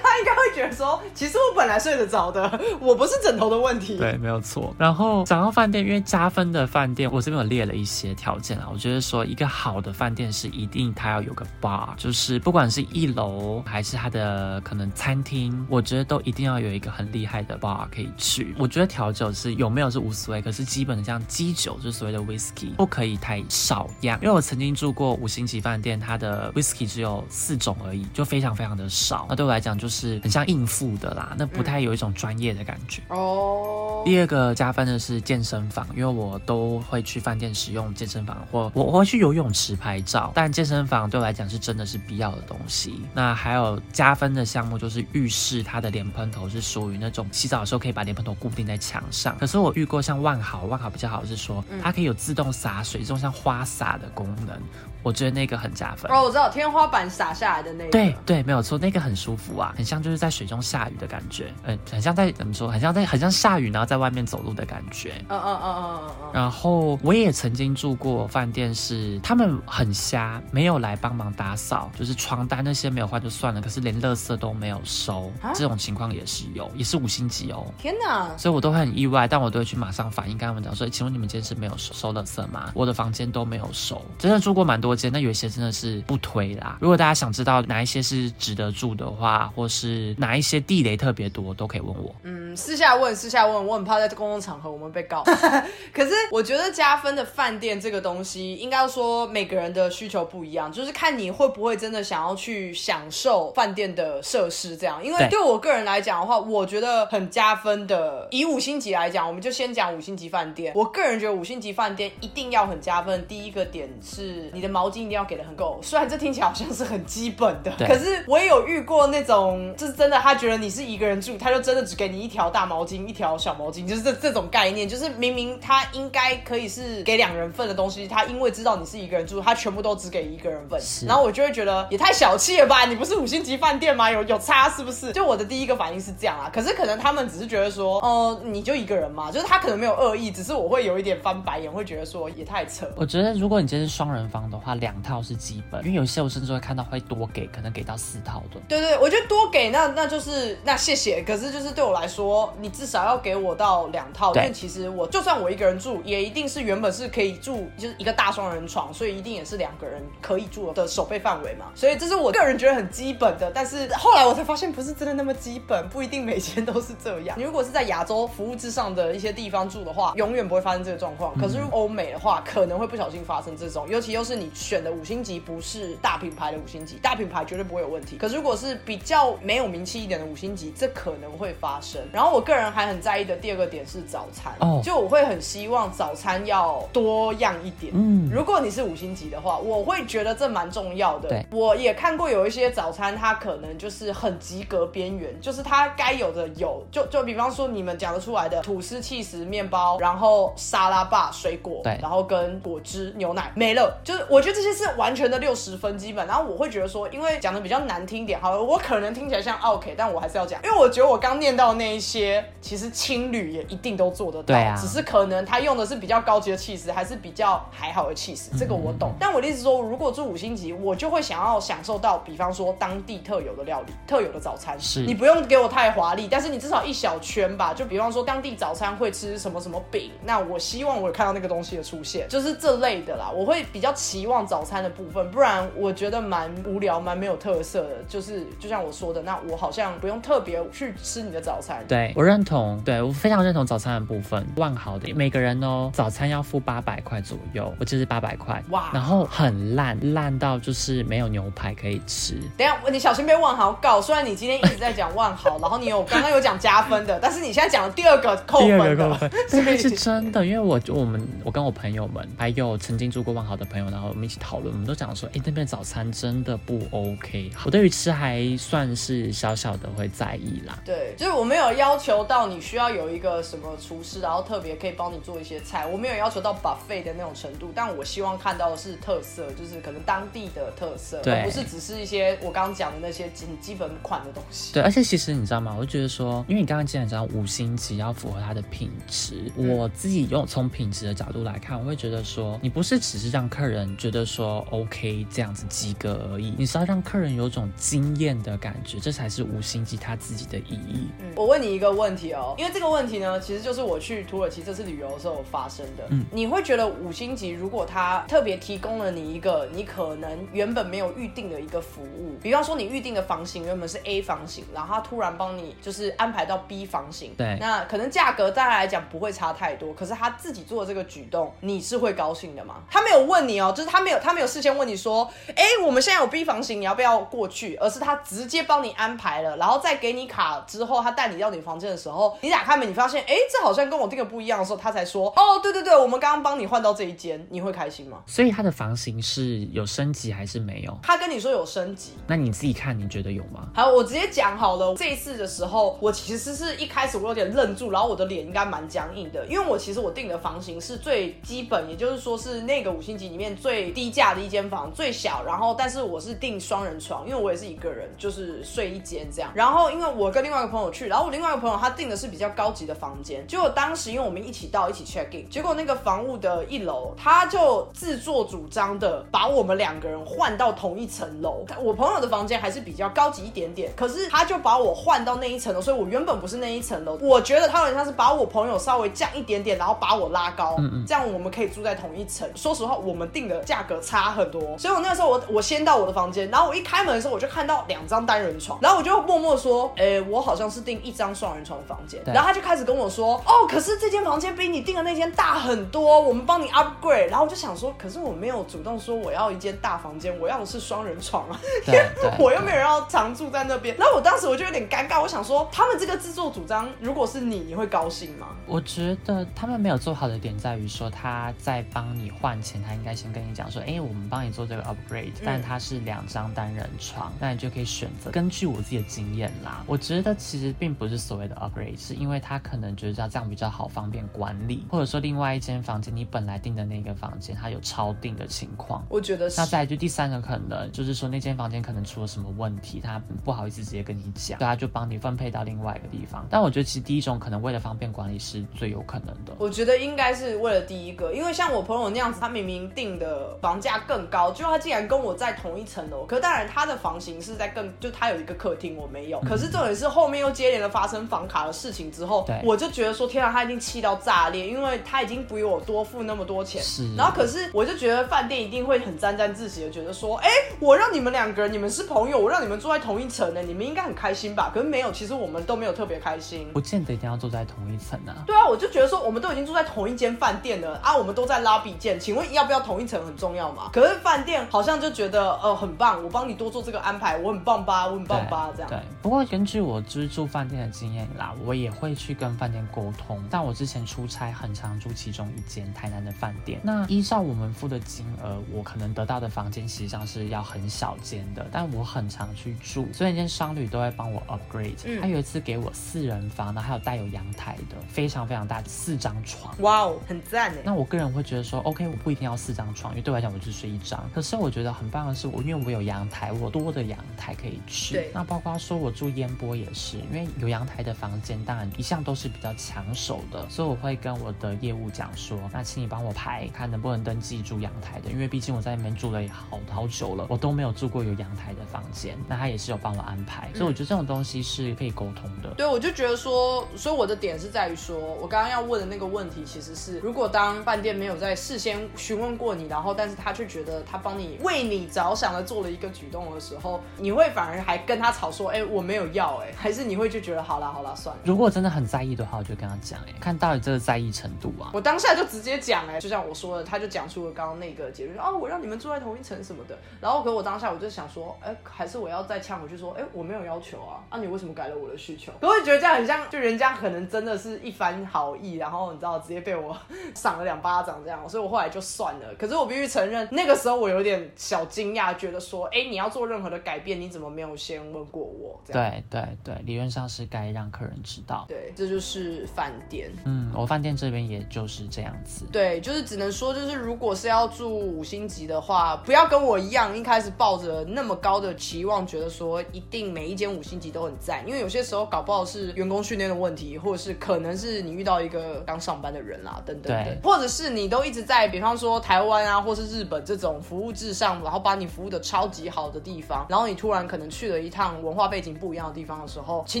他应该会觉得说，其实我本来睡得着的，我不是枕头的问题。对，没有错。然后讲到饭店，因为加分的饭店，我这边有列了一些条件啊。我觉得说一个好的饭店是一定它要有个 bar，就是不管是一楼还是它的可能餐厅，我觉得都一定要有一个很厉害的 bar 可以去。我觉得调酒是有没有是无所谓，可是基本的像基酒，就是所谓的 whisky，不可以太少样。因为我曾经住过五星级饭店，它的 whisky 只有四种而已，就非常非常的少。那对我来讲就是很像应付的啦，那不太有一种专业的感觉。哦。第二个加分的是健身房，因为我都会去饭店使用健身房，或我我会去游泳池拍照。但健身房对我来讲是真的是必要的东西。那还有加分的项目就是浴室，它的莲喷头是属于那种洗澡的时候可以把莲喷头固定在墙上。可是我遇过像万豪，万豪比较好是说它可以有自动洒水这种像花洒的功能。我觉得那个很加分哦，我知道天花板洒下来的那个，对对，没有错，那个很舒服啊，很像就是在水中下雨的感觉，嗯，很像在怎么说，很像在很像下雨然后在外面走路的感觉，嗯嗯嗯嗯嗯嗯。然后我也曾经住过饭店，是他们很瞎，没有来帮忙打扫，就是床单那些没有换就算了，可是连垃圾都没有收，这种情况也是有，也是五星级哦。天哪！所以我都会很意外，但我都会去马上反映，跟他们讲说，请问你们今天是没有收收垃圾吗？我的房间都没有收，真的住过蛮多。那有一些真的是不推啦。如果大家想知道哪一些是值得住的话，或是哪一些地雷特别多，都可以问我。嗯，私下问，私下问，我很怕在公共场合我们被告。可是我觉得加分的饭店这个东西，应该说每个人的需求不一样，就是看你会不会真的想要去享受饭店的设施这样。因为对我个人来讲的话，我觉得很加分的。以五星级来讲，我们就先讲五星级饭店。我个人觉得五星级饭店一定要很加分。第一个点是你的毛巾。一定要给的很够，虽然这听起来好像是很基本的，可是我也有遇过那种，就是真的，他觉得你是一个人住，他就真的只给你一条大毛巾，一条小毛巾，就是这这种概念，就是明明他应该可以是给两人份的东西，他因为知道你是一个人住，他全部都只给一个人份，然后我就会觉得也太小气了吧？你不是五星级饭店吗？有有差是不是？就我的第一个反应是这样啊，可是可能他们只是觉得说，哦，你就一个人嘛，就是他可能没有恶意，只是我会有一点翻白眼，会觉得说也太扯。我觉得如果你今天是双人房的话，两。两套是基本，因为有些我甚至会看到会多给，可能给到四套的。对对，我觉得多给那那就是那谢谢。可是就是对我来说，你至少要给我到两套，因为其实我就算我一个人住，也一定是原本是可以住就是一个大双人床，所以一定也是两个人可以住的手备范围嘛。所以这是我个人觉得很基本的。但是后来我才发现，不是真的那么基本，不一定每间都是这样。你如果是在亚洲服务至上的一些地方住的话，永远不会发生这个状况。可是欧美的话，可能会不小心发生这种，尤其又是你选。的五星级不是大品牌的五星级，大品牌绝对不会有问题。可是如果是比较没有名气一点的五星级，这可能会发生。然后我个人还很在意的第二个点是早餐，就我会很希望早餐要多样一点。嗯，如果你是五星级的话，我会觉得这蛮重要的。对，我也看过有一些早餐，它可能就是很及格边缘，就是它该有的有，就就比方说你们讲得出来的吐司、气食、面包，然后沙拉吧、水果，对，然后跟果汁、牛奶没了，就是我觉得这些。是完全的六十分基本，然后我会觉得说，因为讲的比较难听点，好了，我可能听起来像 OK，但我还是要讲，因为我觉得我刚念到那一些，其实青旅也一定都做得到，对啊，只是可能他用的是比较高级的气势，还是比较还好的气势，这个我懂。但我的意思说，如果住五星级，我就会想要享受到，比方说当地特有的料理、特有的早餐，是你不用给我太华丽，但是你至少一小圈吧，就比方说当地早餐会吃什么什么饼，那我希望我有看到那个东西的出现，就是这类的啦，我会比较期望早。早餐的部分，不然我觉得蛮无聊、蛮没有特色的。就是就像我说的，那我好像不用特别去吃你的早餐。对我认同，对我非常认同早餐的部分。万豪的每个人哦，早餐要付八百块左右，我就是八百块哇，然后很烂，烂到就是没有牛排可以吃。等下你小心被万豪告。虽然你今天一直在讲万豪，然后你有刚刚有讲加分的，但是你现在讲的第二个扣分的，这个 是真的。因为我我们我跟我朋友们还有曾经住过万豪的朋友，然后我们一起。起讨论，我们都讲说，哎，那边早餐真的不 OK。我对于吃还算是小小的会在意啦。对，就是我没有要求到你需要有一个什么厨师，然后特别可以帮你做一些菜，我没有要求到 buffet 的那种程度，但我希望看到的是特色，就是可能当地的特色，对而不是只是一些我刚刚讲的那些基基本款的东西。对，而且其实你知道吗？我就觉得说，因为你刚刚既然讲五星级要符合它的品质，我自己用从品质的角度来看，我会觉得说，你不是只是让客人觉得说 OK 这样子及格而已，你是要让客人有种惊艳的感觉，这才是五星级它自己的意义。嗯，我问你一个问题哦，因为这个问题呢，其实就是我去土耳其这次旅游的时候发生的。嗯你会觉得五星级如果他特别提供了你一个你可能原本没有预定的一个服务，比方说你预定的房型原本是 A 房型，然后他突然帮你就是安排到 B 房型，对那可能价格大家来讲不会差太多，可是他自己做的这个举动，你是会高兴的吗？他没有问你哦，就是他没有他没有事先问你说，哎，我们现在有 B 房型，你要不要过去？而是他直接帮你安排了，然后再给你卡之后，他带你到你房间的时候，你打开门，你发现，哎，这好像跟我订的不一样的时候，他才说，哦，对对对，我们刚刚帮你换到这一间，你会开心吗？所以他的房型是有升级还是没有？他跟你说有升级，那你自己看，你觉得有吗？好，我直接讲好了。这一次的时候，我其实是一开始我有点愣住，然后我的脸应该蛮僵硬的，因为我其实我订的房型是最基本，也就是说是那个五星级里面最低价的一间房，最小。然后，但是我是订双人床，因为我也是一个人，就是睡一间这样。然后，因为我跟另外一个朋友去，然后我另外一个朋友他订的是比较高级的房间，结果当时因为我们一起到一起 check in，结果那个房屋的一楼他就自作主张的把我们两个人换到同一层楼。我朋友的房间还是比较高级一点点，可是他就把我换到那一层楼，所以我原本不是那一层楼。我觉得他有点像是把我朋友稍微降一点点，然后把我拉高，这样我们可以住在同一层。说实话，我们订的价格差很多，所以我那个时候我我先到我的房间，然后我一开门的时候我就看到两张单人床，然后我就默默说，诶，我好像是订一张双人床的房间，然后他就开始跟我说，哦，可是这间房间比你订的那间大很多，我们帮你 upgrade。然后我就想说，可是我没有主动说我要一间大房间，我要的是双人床啊。我又没有人要常住在那边，然后我当时我就有点尴尬，我想说，他们这个自作主张，如果是你，你会高兴吗？我觉得他们没有做好的点在于说，他在帮你换钱，他应该先跟你讲说，哎，我们帮你做这个 upgrade，但它是两张单人床，那你就可以选择。根据我自己的经验啦，我觉得其实并不是所谓的 upgrade，是因为他可能觉得这样比较好，方便管理，或者说另外一间房间你本来订的那个房间，它有超订的情况。我觉得是那。再来就第三个可能就是说那间房间可能出了什么问题，他不好意思直接跟你讲，对，他就帮你分配到另外一个地方。但我觉得其实第一种可能为了方便管理是最有可能的。我觉得应该是为了第一个，因为像我朋友那样子，他明明订的房价更高，就他竟然跟我在同一层楼。可是当然他的房型是在更，就他有一个客厅，我没有。可是重点是后面又接连的发生房卡的事情之后对，我就觉得说，天啊，他一定气到炸裂，因为他已经比我多付那么多钱。是然后可是我就觉得饭店一定会很沾沾自喜的，觉得说，哎，我让你们两个人，你们是朋友，我让你们住在同一层呢，你们应该很开心吧？可是没有，其实我们都没有特别开心。不见得一定要住在同一层啊。对啊，我就觉得说，我们都已经住在同一间饭店了啊，我们都在拉比见，请问要不要同一层很重要嘛？可是饭店好像就觉得，呃，很棒，我帮你多做这个安排，我很棒吧，我很棒吧，这样。对，不过根据我就是住饭店的经验啦，我也会去跟饭店沟通。但我之前出差很常住其中一间台南的饭店，那依照我们付的金额，我可能得到的房间实际上是要很小间的，但我很常去住，所以那间商旅都会帮我 upgrade。嗯他有一次给我四人房，然后还有带有阳台的，非常非常大，四张床。哇哦，很赞哎。那我个人会觉得说，OK，我不一定要四张床，因为对我来讲，我就睡一张。可是我觉得很棒的是，我因为我有阳台，我多的阳台可以去。对那包括说我住烟波也是，因为有阳台的房间，当然一向都是比较抢手的，所以我会跟我的业务讲说，那请你帮我排，看能不能登记住阳台的，因为毕竟我在里面住了也好好久了，我都没有住过有阳台的房间。那他也是有帮我安排，所以我觉得这种东西是可以沟通的。对，我就觉得说，所以我的点是在于说，我刚刚要问的那个问题，其实是如果当饭店没有在事先询问过你，然后但是他却觉得他帮你为你着想的做了一个举动的时候，你会反而还跟他吵说，哎，我没有要，哎，还是你会就觉得好啦好啦算了。如果真的很在意的话，我就跟他讲，哎，看到底这个在意程度啊。我当下就直接讲哎、就像我说的，他就讲出了刚刚那个结论，哦，我让你们住在同一层什么的。然后可我当下我就想说，哎、还是我要再呛回去说，哎、我没有要求啊，啊，你为什么改了我的需求？可 我觉得这样很像，就人家可能真的是一番好意，然后你知道直接被我 赏了两巴掌这样，所以我后来就算了。可是我必须承认，那个时候我有点小惊讶，觉得说，哎，你要做任何的改变，你怎么没有先问过我？对对对，理论上是该让客人知道。对，这就是饭店。嗯，我饭店这边也就是这样子。对，就是只能说，就是如果是要住五星级的话，不要跟我一样一开始抱着那么高的期望，觉得说一定每一间五星级都很赞，因为有些时候搞不好是员工训练的问题，或者是可能是你遇到一个刚上班的人啦，等等等，或者是你都一直在，比方说台湾啊，或是日本这种服务至上，然后把你服务的超级好的地方，然后你突然可能去了一趟文化背景不一样的地方的时候，请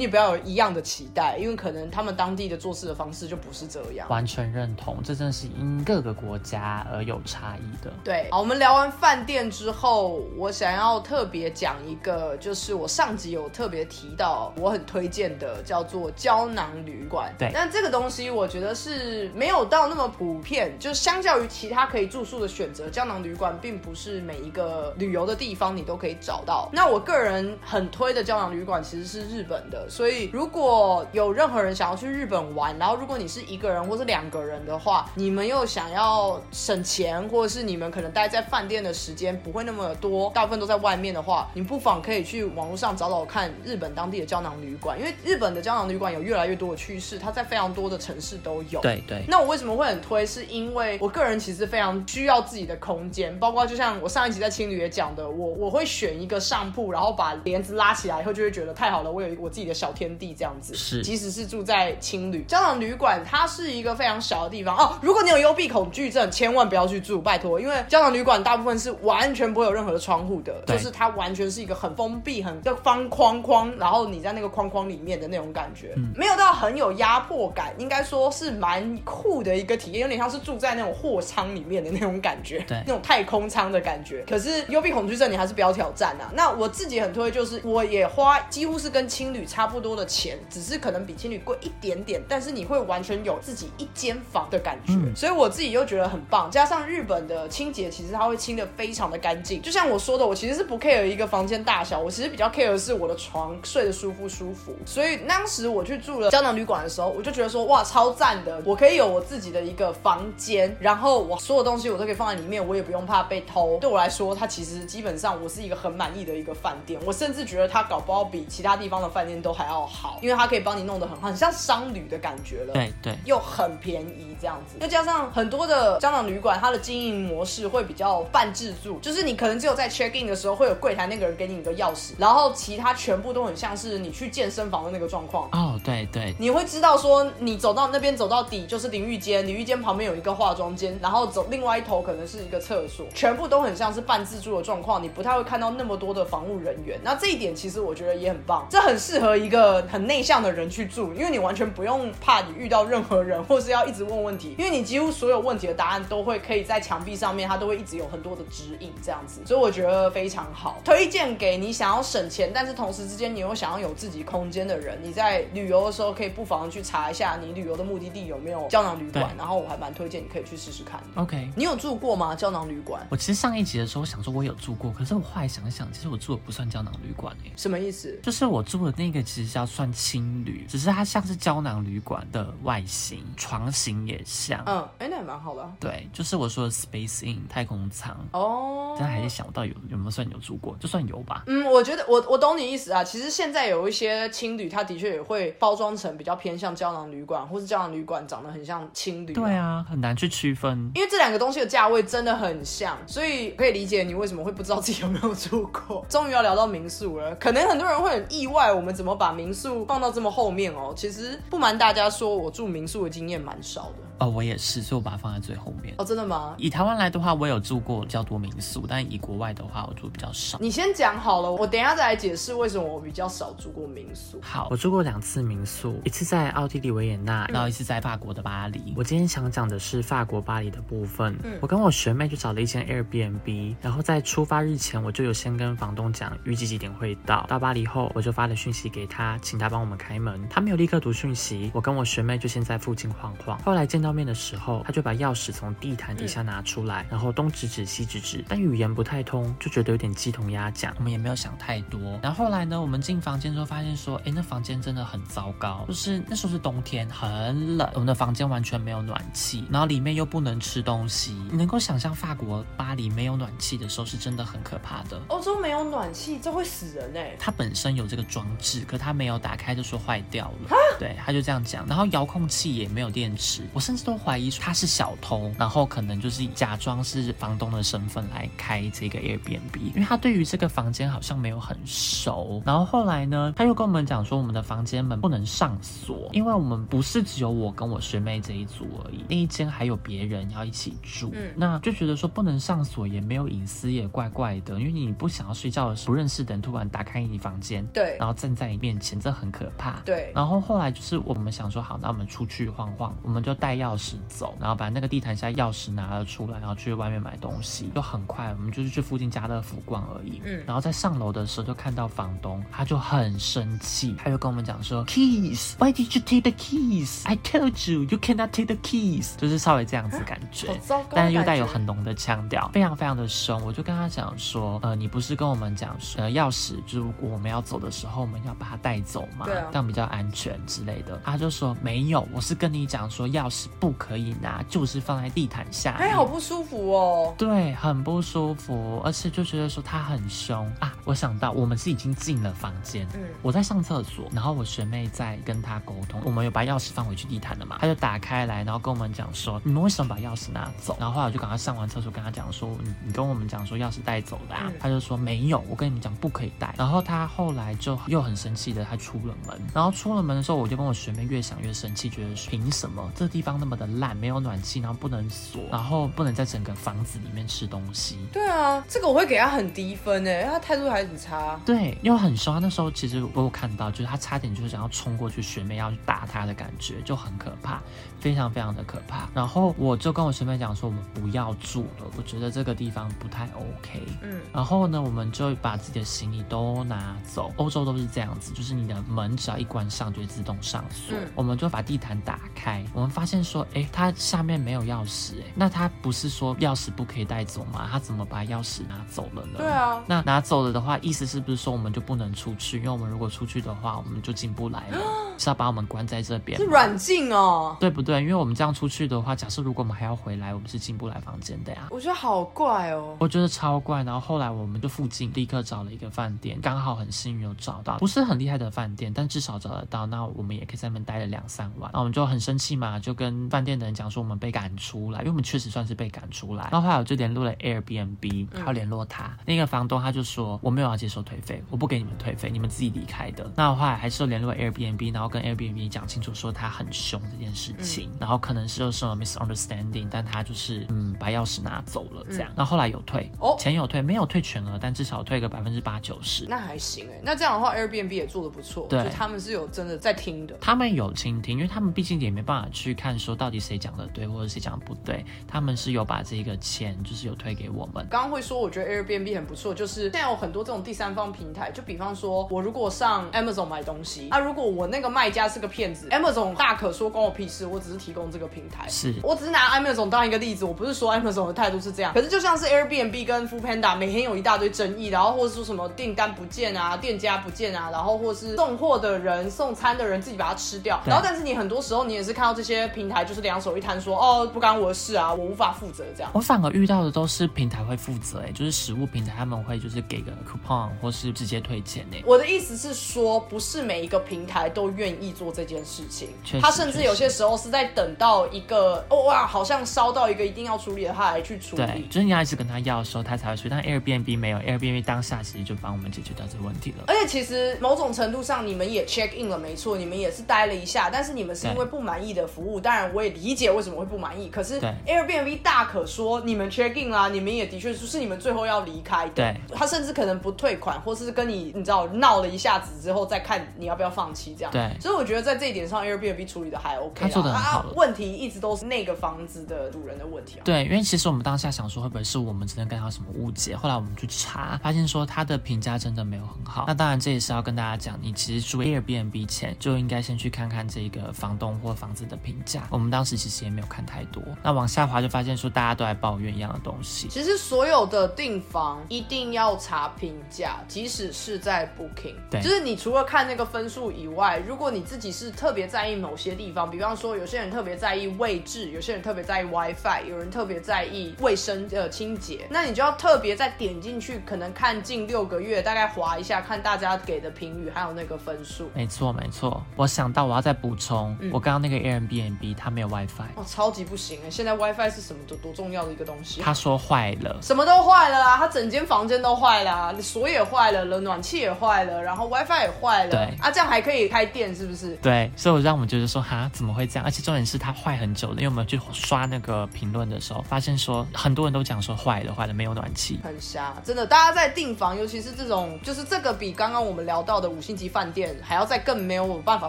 你不要有一样的期待，因为可能他们当地的做事的方式就不是这样。完全认同，这真的是因各个国家而有差异的。对，好，我们聊完饭店之后，我想要特别讲一个，就是我上集有特别提到，我很推荐的，叫做胶囊旅馆。对，但这个东西我觉得是没有到那么普遍，就相较于其他可以住宿的选择，胶囊旅馆并不是每一个旅游的地方你都可以找到。那我个人很推的胶囊旅馆其实是日本的，所以如果有任何人想要去日本玩，然后如果你是一个人或是两个人的话，你们又想要省钱，或者是你们可能待在饭店的时间不会那么多，大部分都在外面的话，你不妨可以去网络上找找看日本当地的胶囊旅馆，因为日本的胶囊旅馆有越来越多的趋势，它在非常多的城市都有。对对。那我为什么会很推？是因为我个人其实非常需要自己的空间，包括就像我上一集在青旅也讲的，我我会选一个上铺，然后把帘子拉起来以后，就会觉得太好了，我有我自己的小天地这样子。是，即使是住在青旅胶囊旅馆，它是一个非常小的地方。哦。如果你有幽闭恐惧症，千万不要去住，拜托，因为胶囊旅馆大部分是完全不会有任何的窗户的，就是它完全是一个很封闭、很就方框框，然后你在那个框框里面的那种感觉，没有到很有压迫感，应该说是蛮酷的一个体验，有点像是住在那种货仓里面的那种感觉，对，那种太空舱的感觉。可是幽闭恐惧症你还是不要挑战啊。那我自己很推，就是我也花几乎是跟青旅差不多的钱，只是可能比青旅贵一点点，但是你会完全有自己一间房的感觉，所以我自己又觉得很棒。加上日本的清洁，其实它会清的非常的干净。就像我说的，我其实是不 care 一个房间大小，我其实比较 care 的是我的床睡得舒不舒服。所以当时我去住了胶囊旅馆的时候，我就觉得说哇超赞的，我可以有我自己的一个房间，然后我所有东西我都可以放在里面，我也不用怕被偷。对我来说，它其实基本上我是一个很满意的一个饭店。我甚至觉得它搞不好比其他地方的饭店都还要好，因为它可以帮你弄得很很像商旅的感觉了。对对，又很便宜这样子，又加上很多的香港旅馆，它的经营模式会比较半自助，就是你可能只有在 check in 的时候会有柜台那个人给你一个钥匙，然后其他全部都很像是你去健身房的那个状况。哦，对对，你会知道说你走到那边走到底就是淋浴间，淋浴间旁边有一个化妆间，然后走另外一头可能是一个厕所，全部都很像是半自助的状况，你不太会看到那么多的防务人员。那这一点其实我觉得也很棒，这很适合一个很内向的人去住，因为你完全不用怕你遇到任何人，或是要一直问问题，因为你几乎所有问题的答案都会可以在墙壁上面，它都会一直有很多的指引这样子，所以我觉得非常好，推荐给你想要省钱，但是同时之间你又想要有自己空间的人，你在旅游的时候可以不妨去查一下你旅游的目的地有没有胶囊旅馆，然后我还蛮推荐你可以去试试看。OK，你有住过吗？胶囊旅馆？我其实上一集的时候想说我有住过，可是我后来想想，其实我住的不算胶囊旅馆诶。什么意思？就是我住的那个其实叫算青旅，只是它像是胶囊旅馆的外形，床型也像。嗯，哎，那也蛮好的。对，就是我说的 Space In 太空舱。哦，但还是想不到有有没有算有住过，就算有吧。嗯，我觉得我我懂你意思啊。其实现在有一些青旅，它的确也会包装成比较偏向胶囊旅馆，或是胶囊旅馆长得很像青旅。对啊，很难去区分，因为这两个东西的价位真的很像，所以可以理解你为什么会不知道自己有没有住过。终于要聊到民宿了，可能很多人会很意外，我们怎么把民宿放到这么后面哦？其实不瞒大家说，我住民宿的经验蛮少的。哦，我也是，所以我把它放在最后面。哦，真的吗？以台湾来的话，我有住过比较多民宿，但以国外的话，我住比较少。你先讲好了，我等一下再来解释为什么我比较少住过民宿。好，我住过两次民宿，一次在奥地利维也纳，然后一次在法国的巴黎。我今天想讲的是法国巴黎的部分。嗯，我跟我学妹就找了一间 Airbnb，然后在出发日前，我就有先跟房东讲预计几点会到。到巴黎后，我就发了讯息给他，请他帮我们开门。他没有立刻读讯息，我跟我学妹就先在附近晃晃。后来见到。到面的时候，他就把钥匙从地毯底下拿出来，然后东指指西指指，但语言不太通，就觉得有点鸡同鸭讲。我们也没有想太多。然后后来呢，我们进房间之后发现说，哎，那房间真的很糟糕，就是那时候是冬天，很冷，我们的房间完全没有暖气，然后里面又不能吃东西。你能够想象法国巴黎没有暖气的时候是真的很可怕的。欧洲没有暖气，这会死人哎！它本身有这个装置，可它没有打开就说坏掉了。对，他就这样讲。然后遥控器也没有电池，我甚至都怀疑他是小偷，然后可能就是假装是房东的身份来开这个 Airbnb，因为他对于这个房间好像没有很熟。然后后来呢，他又跟我们讲说，我们的房间门不能上锁，因为我们不是只有我跟我学妹这一组而已，那一间还有别人要一起住。嗯，那就觉得说不能上锁也没有隐私，也怪怪的，因为你不想要睡觉的时候，不认识的人突然打开你房间，对，然后站在你面前，这很可怕。对，然后后来。就是我们想说好，那我们出去晃晃，我们就带钥匙走，然后把那个地毯下钥匙拿了出来，然后去外面买东西，就很快，我们就是去附近家乐福逛而已。嗯，然后在上楼的时候就看到房东，他就很生气，他就跟我们讲说，Keys，Why did you take the keys？I told you you cannot take the keys。就是稍微这样子感觉，但是又带有很浓的腔调，非常非常的凶。我就跟他讲说，呃，你不是跟我们讲说，呃，钥匙就是如果我们要走的时候，我们要把它带走嘛，对啊，这样比较安全。之类的，他就说没有，我是跟你讲说钥匙不可以拿，就是放在地毯下。哎，好不舒服哦。对，很不舒服，而且就觉得说他很凶啊。我想到我们是已经进了房间，嗯，我在上厕所，然后我学妹在跟他沟通，我们有把钥匙放回去地毯了嘛，他就打开来，然后跟我们讲说你们为什么把钥匙拿走？然后后来我就赶快上完厕所跟他讲说你你跟我们讲说钥匙带走的，啊，他就说没有，我跟你们讲不可以带。然后他后来就又很生气的他出了门，然后出了门的时候我。就跟我学妹越想越生气，觉得凭什么这地方那么的烂，没有暖气，然后不能锁，然后不能在整个房子里面吃东西。对啊，这个我会给他很低分诶，他态度还很差。对，因为很凶。他那时候其实我有看到，就是他差点就是想要冲过去，学妹要去打他的感觉，就很可怕，非常非常的可怕。然后我就跟我学妹讲说，我们不要住了，我觉得这个地方不太 OK。嗯，然后呢，我们就把自己的行李都拿走。欧洲都是这样子，就是你的门只要一关上，就会自动。上锁，我们就把地毯打开，我们发现说，哎，他下面没有钥匙，哎，那他不是说钥匙不可以带走吗？他怎么把钥匙拿走了呢？对啊，那拿走了的话，意思是不是说我们就不能出去？因为我们如果出去的话，我们就进不来了，是要把我们关在这边？是软禁哦，对不对？因为我们这样出去的话，假设如果我们还要回来，我们是进不来房间的呀。我觉得好怪哦，我觉得超怪。然后后来我们就附近立刻找了一个饭店，刚好很幸运有找到，不是很厉害的饭店，但至少找得到。那我们也可以在那边待了。两三晚，那我们就很生气嘛，就跟饭店的人讲说我们被赶出来，因为我们确实算是被赶出来。然后后来我就联络了 Airbnb，还有联络他那个房东，他就说我没有要接受退费，我不给你们退费，你们自己离开的。那后来还是联络 Airbnb，然后跟 Airbnb 讲清楚说他很凶这件事情，然后可能是有什么 misunderstanding，但他就是嗯把钥匙拿走了这样。那后来有退，哦，钱有退，没有退全额，但至少退个百分之八九十。那还行哎，那这样的话 Airbnb 也做的不错，对，他们是有真的在听的，他们有。倾听，因为他们毕竟也没办法去看说到底谁讲的对或者谁讲的不对，他们是有把这个钱就是有推给我们。刚刚会说我觉得 Airbnb 很不错，就是现在有很多这种第三方平台，就比方说我如果上 Amazon 买东西，啊，如果我那个卖家是个骗子，Amazon 大可说关我屁事，我只是提供这个平台，是我只是拿 Amazon 当一个例子，我不是说 Amazon 的态度是这样，可是就像是 Airbnb 跟 Food Panda 每天有一大堆争议，然后或者说什么订单不见啊，店家不见啊，然后或是送货的人送餐的人自己把它吃掉，然后但是你很多。时候你也是看到这些平台就是两手一摊说哦不干我的事啊我无法负责这样。我反而遇到的都是平台会负责哎，就是食物平台他们会就是给个 coupon 或是直接退钱哎。我的意思是说，不是每一个平台都愿意做这件事情。他甚至有些时候是在等到一个哦哇好像烧到一个一定要处理的他来去处理。对，就是你要一直跟他要的时候他才会处理。但 Airbnb 没有，Airbnb 当下其实就帮我们解决掉这个问题了。而且其实某种程度上你们也 check in 了没错，你们也是待了一下，但是你们是因为不满意的服务，当然我也理解为什么会不满意。可是 Airbnb 大可说你们 check in 啦，你们也的确是你们最后要离开的。对，他甚至可能不退款，或是跟你你知道闹了一下子之后再看你要不要放弃这样。对，所以我觉得在这一点上 Airbnb 处理的还 OK。他做的很好。问题一直都是那个房子的主人的问题啊。对，因为其实我们当下想说会不会是我们真的跟他什么误解，后来我们去查，发现说他的评价真的没有很好。那当然这也是要跟大家讲，你其实住 Airbnb 前就应该先去看看这个房东或房子的评价。我我们当时其实也没有看太多。那往下滑就发现说大家都在抱怨一样的东西。其实所有的订房一定要查评价，即使是在 Booking，对就是你除了看那个分数以外，如果你自己是特别在意某些地方，比方说有些人特别在意位置，有些人特别在意 WiFi，有人特别在意卫生呃清洁，那你就要特别再点进去，可能看近六个月，大概划一下，看大家给的评语还有那个分数。没错没错，我想到我要再补充，我刚刚那个 Airbnb 它没有 WiFi，哦，超级不行哎！现在 WiFi 是什么多多重要的一个东西啊？他说坏了。什么都坏了啊！他整间房间都坏了啊，锁也坏了，冷暖气也坏了，然后 WiFi 也坏了，对啊，这样还可以开店是不是？对，所以我让我们觉得说，哈，怎么会这样？而且重点是它坏很久了，因为我们去刷那个评论的时候，发现说很多人都讲说坏了，坏了，没有暖气。很瞎，真的，大家在订房，尤其是这种，就是这个比刚刚我们聊到的五星级饭店还要再更没有办法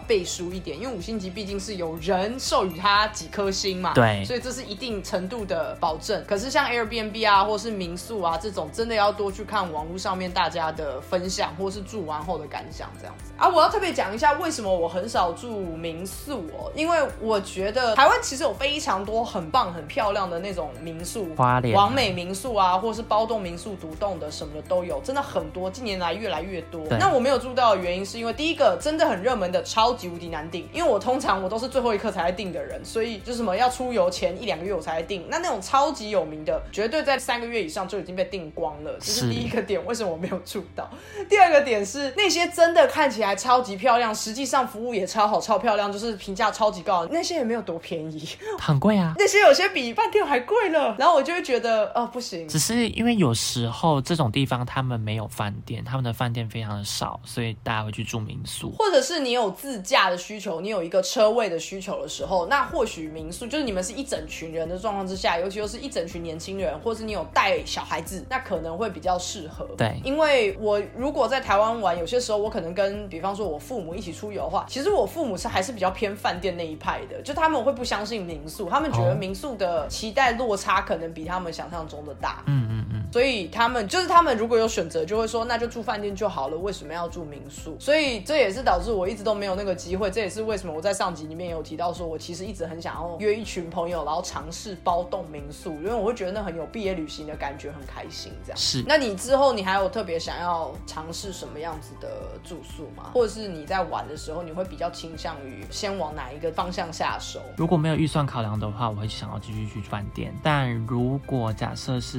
背书一点，因为五星级毕竟是有人授予它几颗星嘛，对所以这是一定程度的保证。可是像 Airbnb 啊，或是民宿啊这种，真的要多去看网络上面大家的分享，或是住完后的感想这样子啊。我要特别讲一下，为什么我很少住民宿哦，因为我觉得台湾其实有非常多很棒、很漂亮的那种民宿，花莲完美民宿啊，或是包栋民宿、独栋的什么的都有，真的很多，近年来越来越多。那我没有住到的原因是因为第一个真的很热门的超级无敌难订，因为我通常我都是最后一刻才来订的人，所以就什么要出游前一两个月我才来订。那那种超级有名的，绝对在三个月以上就已经被订光了，这是是第一个点。为什么我没有住到？第二个点是那些真的看起来超级漂亮，实际上服务也超好、超漂亮，就是评价超级高的那些也没有多便宜，很贵啊。那些有些比饭店还贵了。然后我就会觉得，哦，不行，只是因为有时候这种地方他们没有饭店，他们的饭店非常的少，所以大家会去住民宿。或者是你有自驾的需求，你有一个车位的需求的时候，那或许民宿就是你们是一整群人的状况之下，尤其又是一整群年轻人，或是你有带小孩子，那可能会比较适合。对因为我如果在台湾玩，有些时候我可能跟比方说我父母一起出游的话，其实我父母是还是比较偏饭店那一派的，就他们会不相信民宿，他们觉得哦民宿的期待落差可能比他们想象中的大。嗯嗯嗯，所以他们就是他们如果有选择，就会说那就住饭店就好了，为什么要住民宿？所以这也是导致我一直都没有那个机会。这也是为什么我在上集里面有提到说，我其实一直很想要约一群朋友，然后尝试包栋民宿，因为我会觉得那很有毕业旅行的感觉，很开心这样。是。那你之后你还有特别想要尝试什么样子的住宿吗？或者是你在玩的时候，你会比较倾向于先往哪一个方向下手？如果没有预算考量的话，我会想要继续去饭店。但如果假设是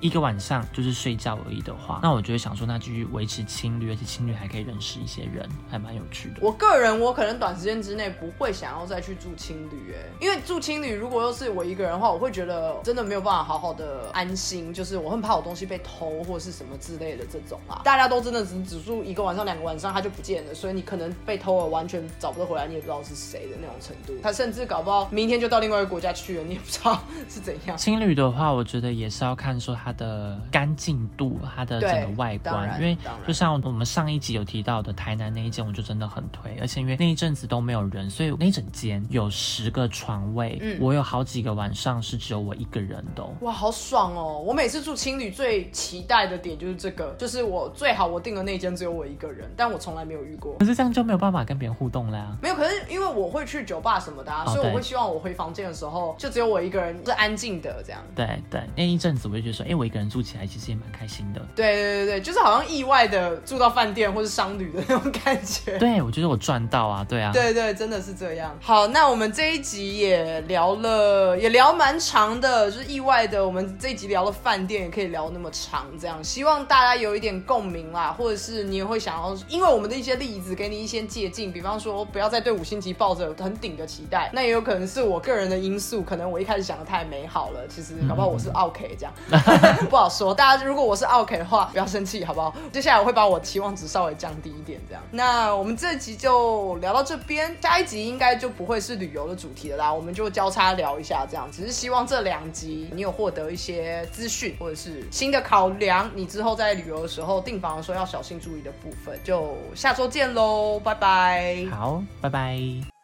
一个晚上就是睡觉而已的话，那我就会想说，那继续维持青旅，而且青旅还可以认识一些人，还蛮有趣的。我个人，我可能短时间之内不会想要再去住青旅，哎，因为住青旅如果又是我一个人的话，我会觉得真的没有办法好好的安心，就是我很怕我东西被偷或是什么之类的这种啊。大家都真的只只住一个晚上、两个晚上，他就不见了，所以你可能被偷了，完全找不到回来，你也不知道是谁的那种程度。他甚至搞不好明天就到另外一个国家去了，你也不知道是怎样。青旅的话，我觉得也是要看说它的干净度、它的整个外，观因为就像我们上一集有提到的台南那一间，我就真的很推，而且因为那一阵子都没有人，所以那一整间有十个床位，嗯我有好几个晚上是只有我一个人的哦、哇，好爽哦！我每次住青旅最期待的点就是这个，就是我最好我订的那间只有我一个人，但我从来没有遇过。可是这样就没有办法跟别人互动啦。没有，可是因为我会去酒吧什么的、啊，哦所以我会希望我回房间的时候就只有我一个人是安静的这样。对对，那一阵子我就觉得说，哎、我一个人住起来其实也蛮开心的。对对对对，就是好像意外的住到饭店或是商旅的那种感觉。对，我觉得我赚到啊，对啊，对对，真的是这样。好，那我们这一集也聊了，也聊蛮长的，就是意外的，我们这一集聊了饭店，也可以聊那么长，这样希望大家有一点共鸣啦，或者是你也会想要，因为我们的一些例子给你一些借鉴，比方说不要再对五星级抱着很顶的期待，那也有可能是我个人的因素，可能我一开始想的太美好了，其实搞不好我是 OK 这样，不好说。大家如果我是 OK 的话，不要生气好不好？接下来我会把我期望值稍微降低一点，这样。那我们这集就聊到这边，下一集应该就不会是旅游主题的啦，我们就交叉聊一下这样。只是希望这两集你有获得一些资讯或者是新的考量，你之后在旅游的时候订房的时候要小心注意的部分。就下周见喽，拜拜。好，拜拜。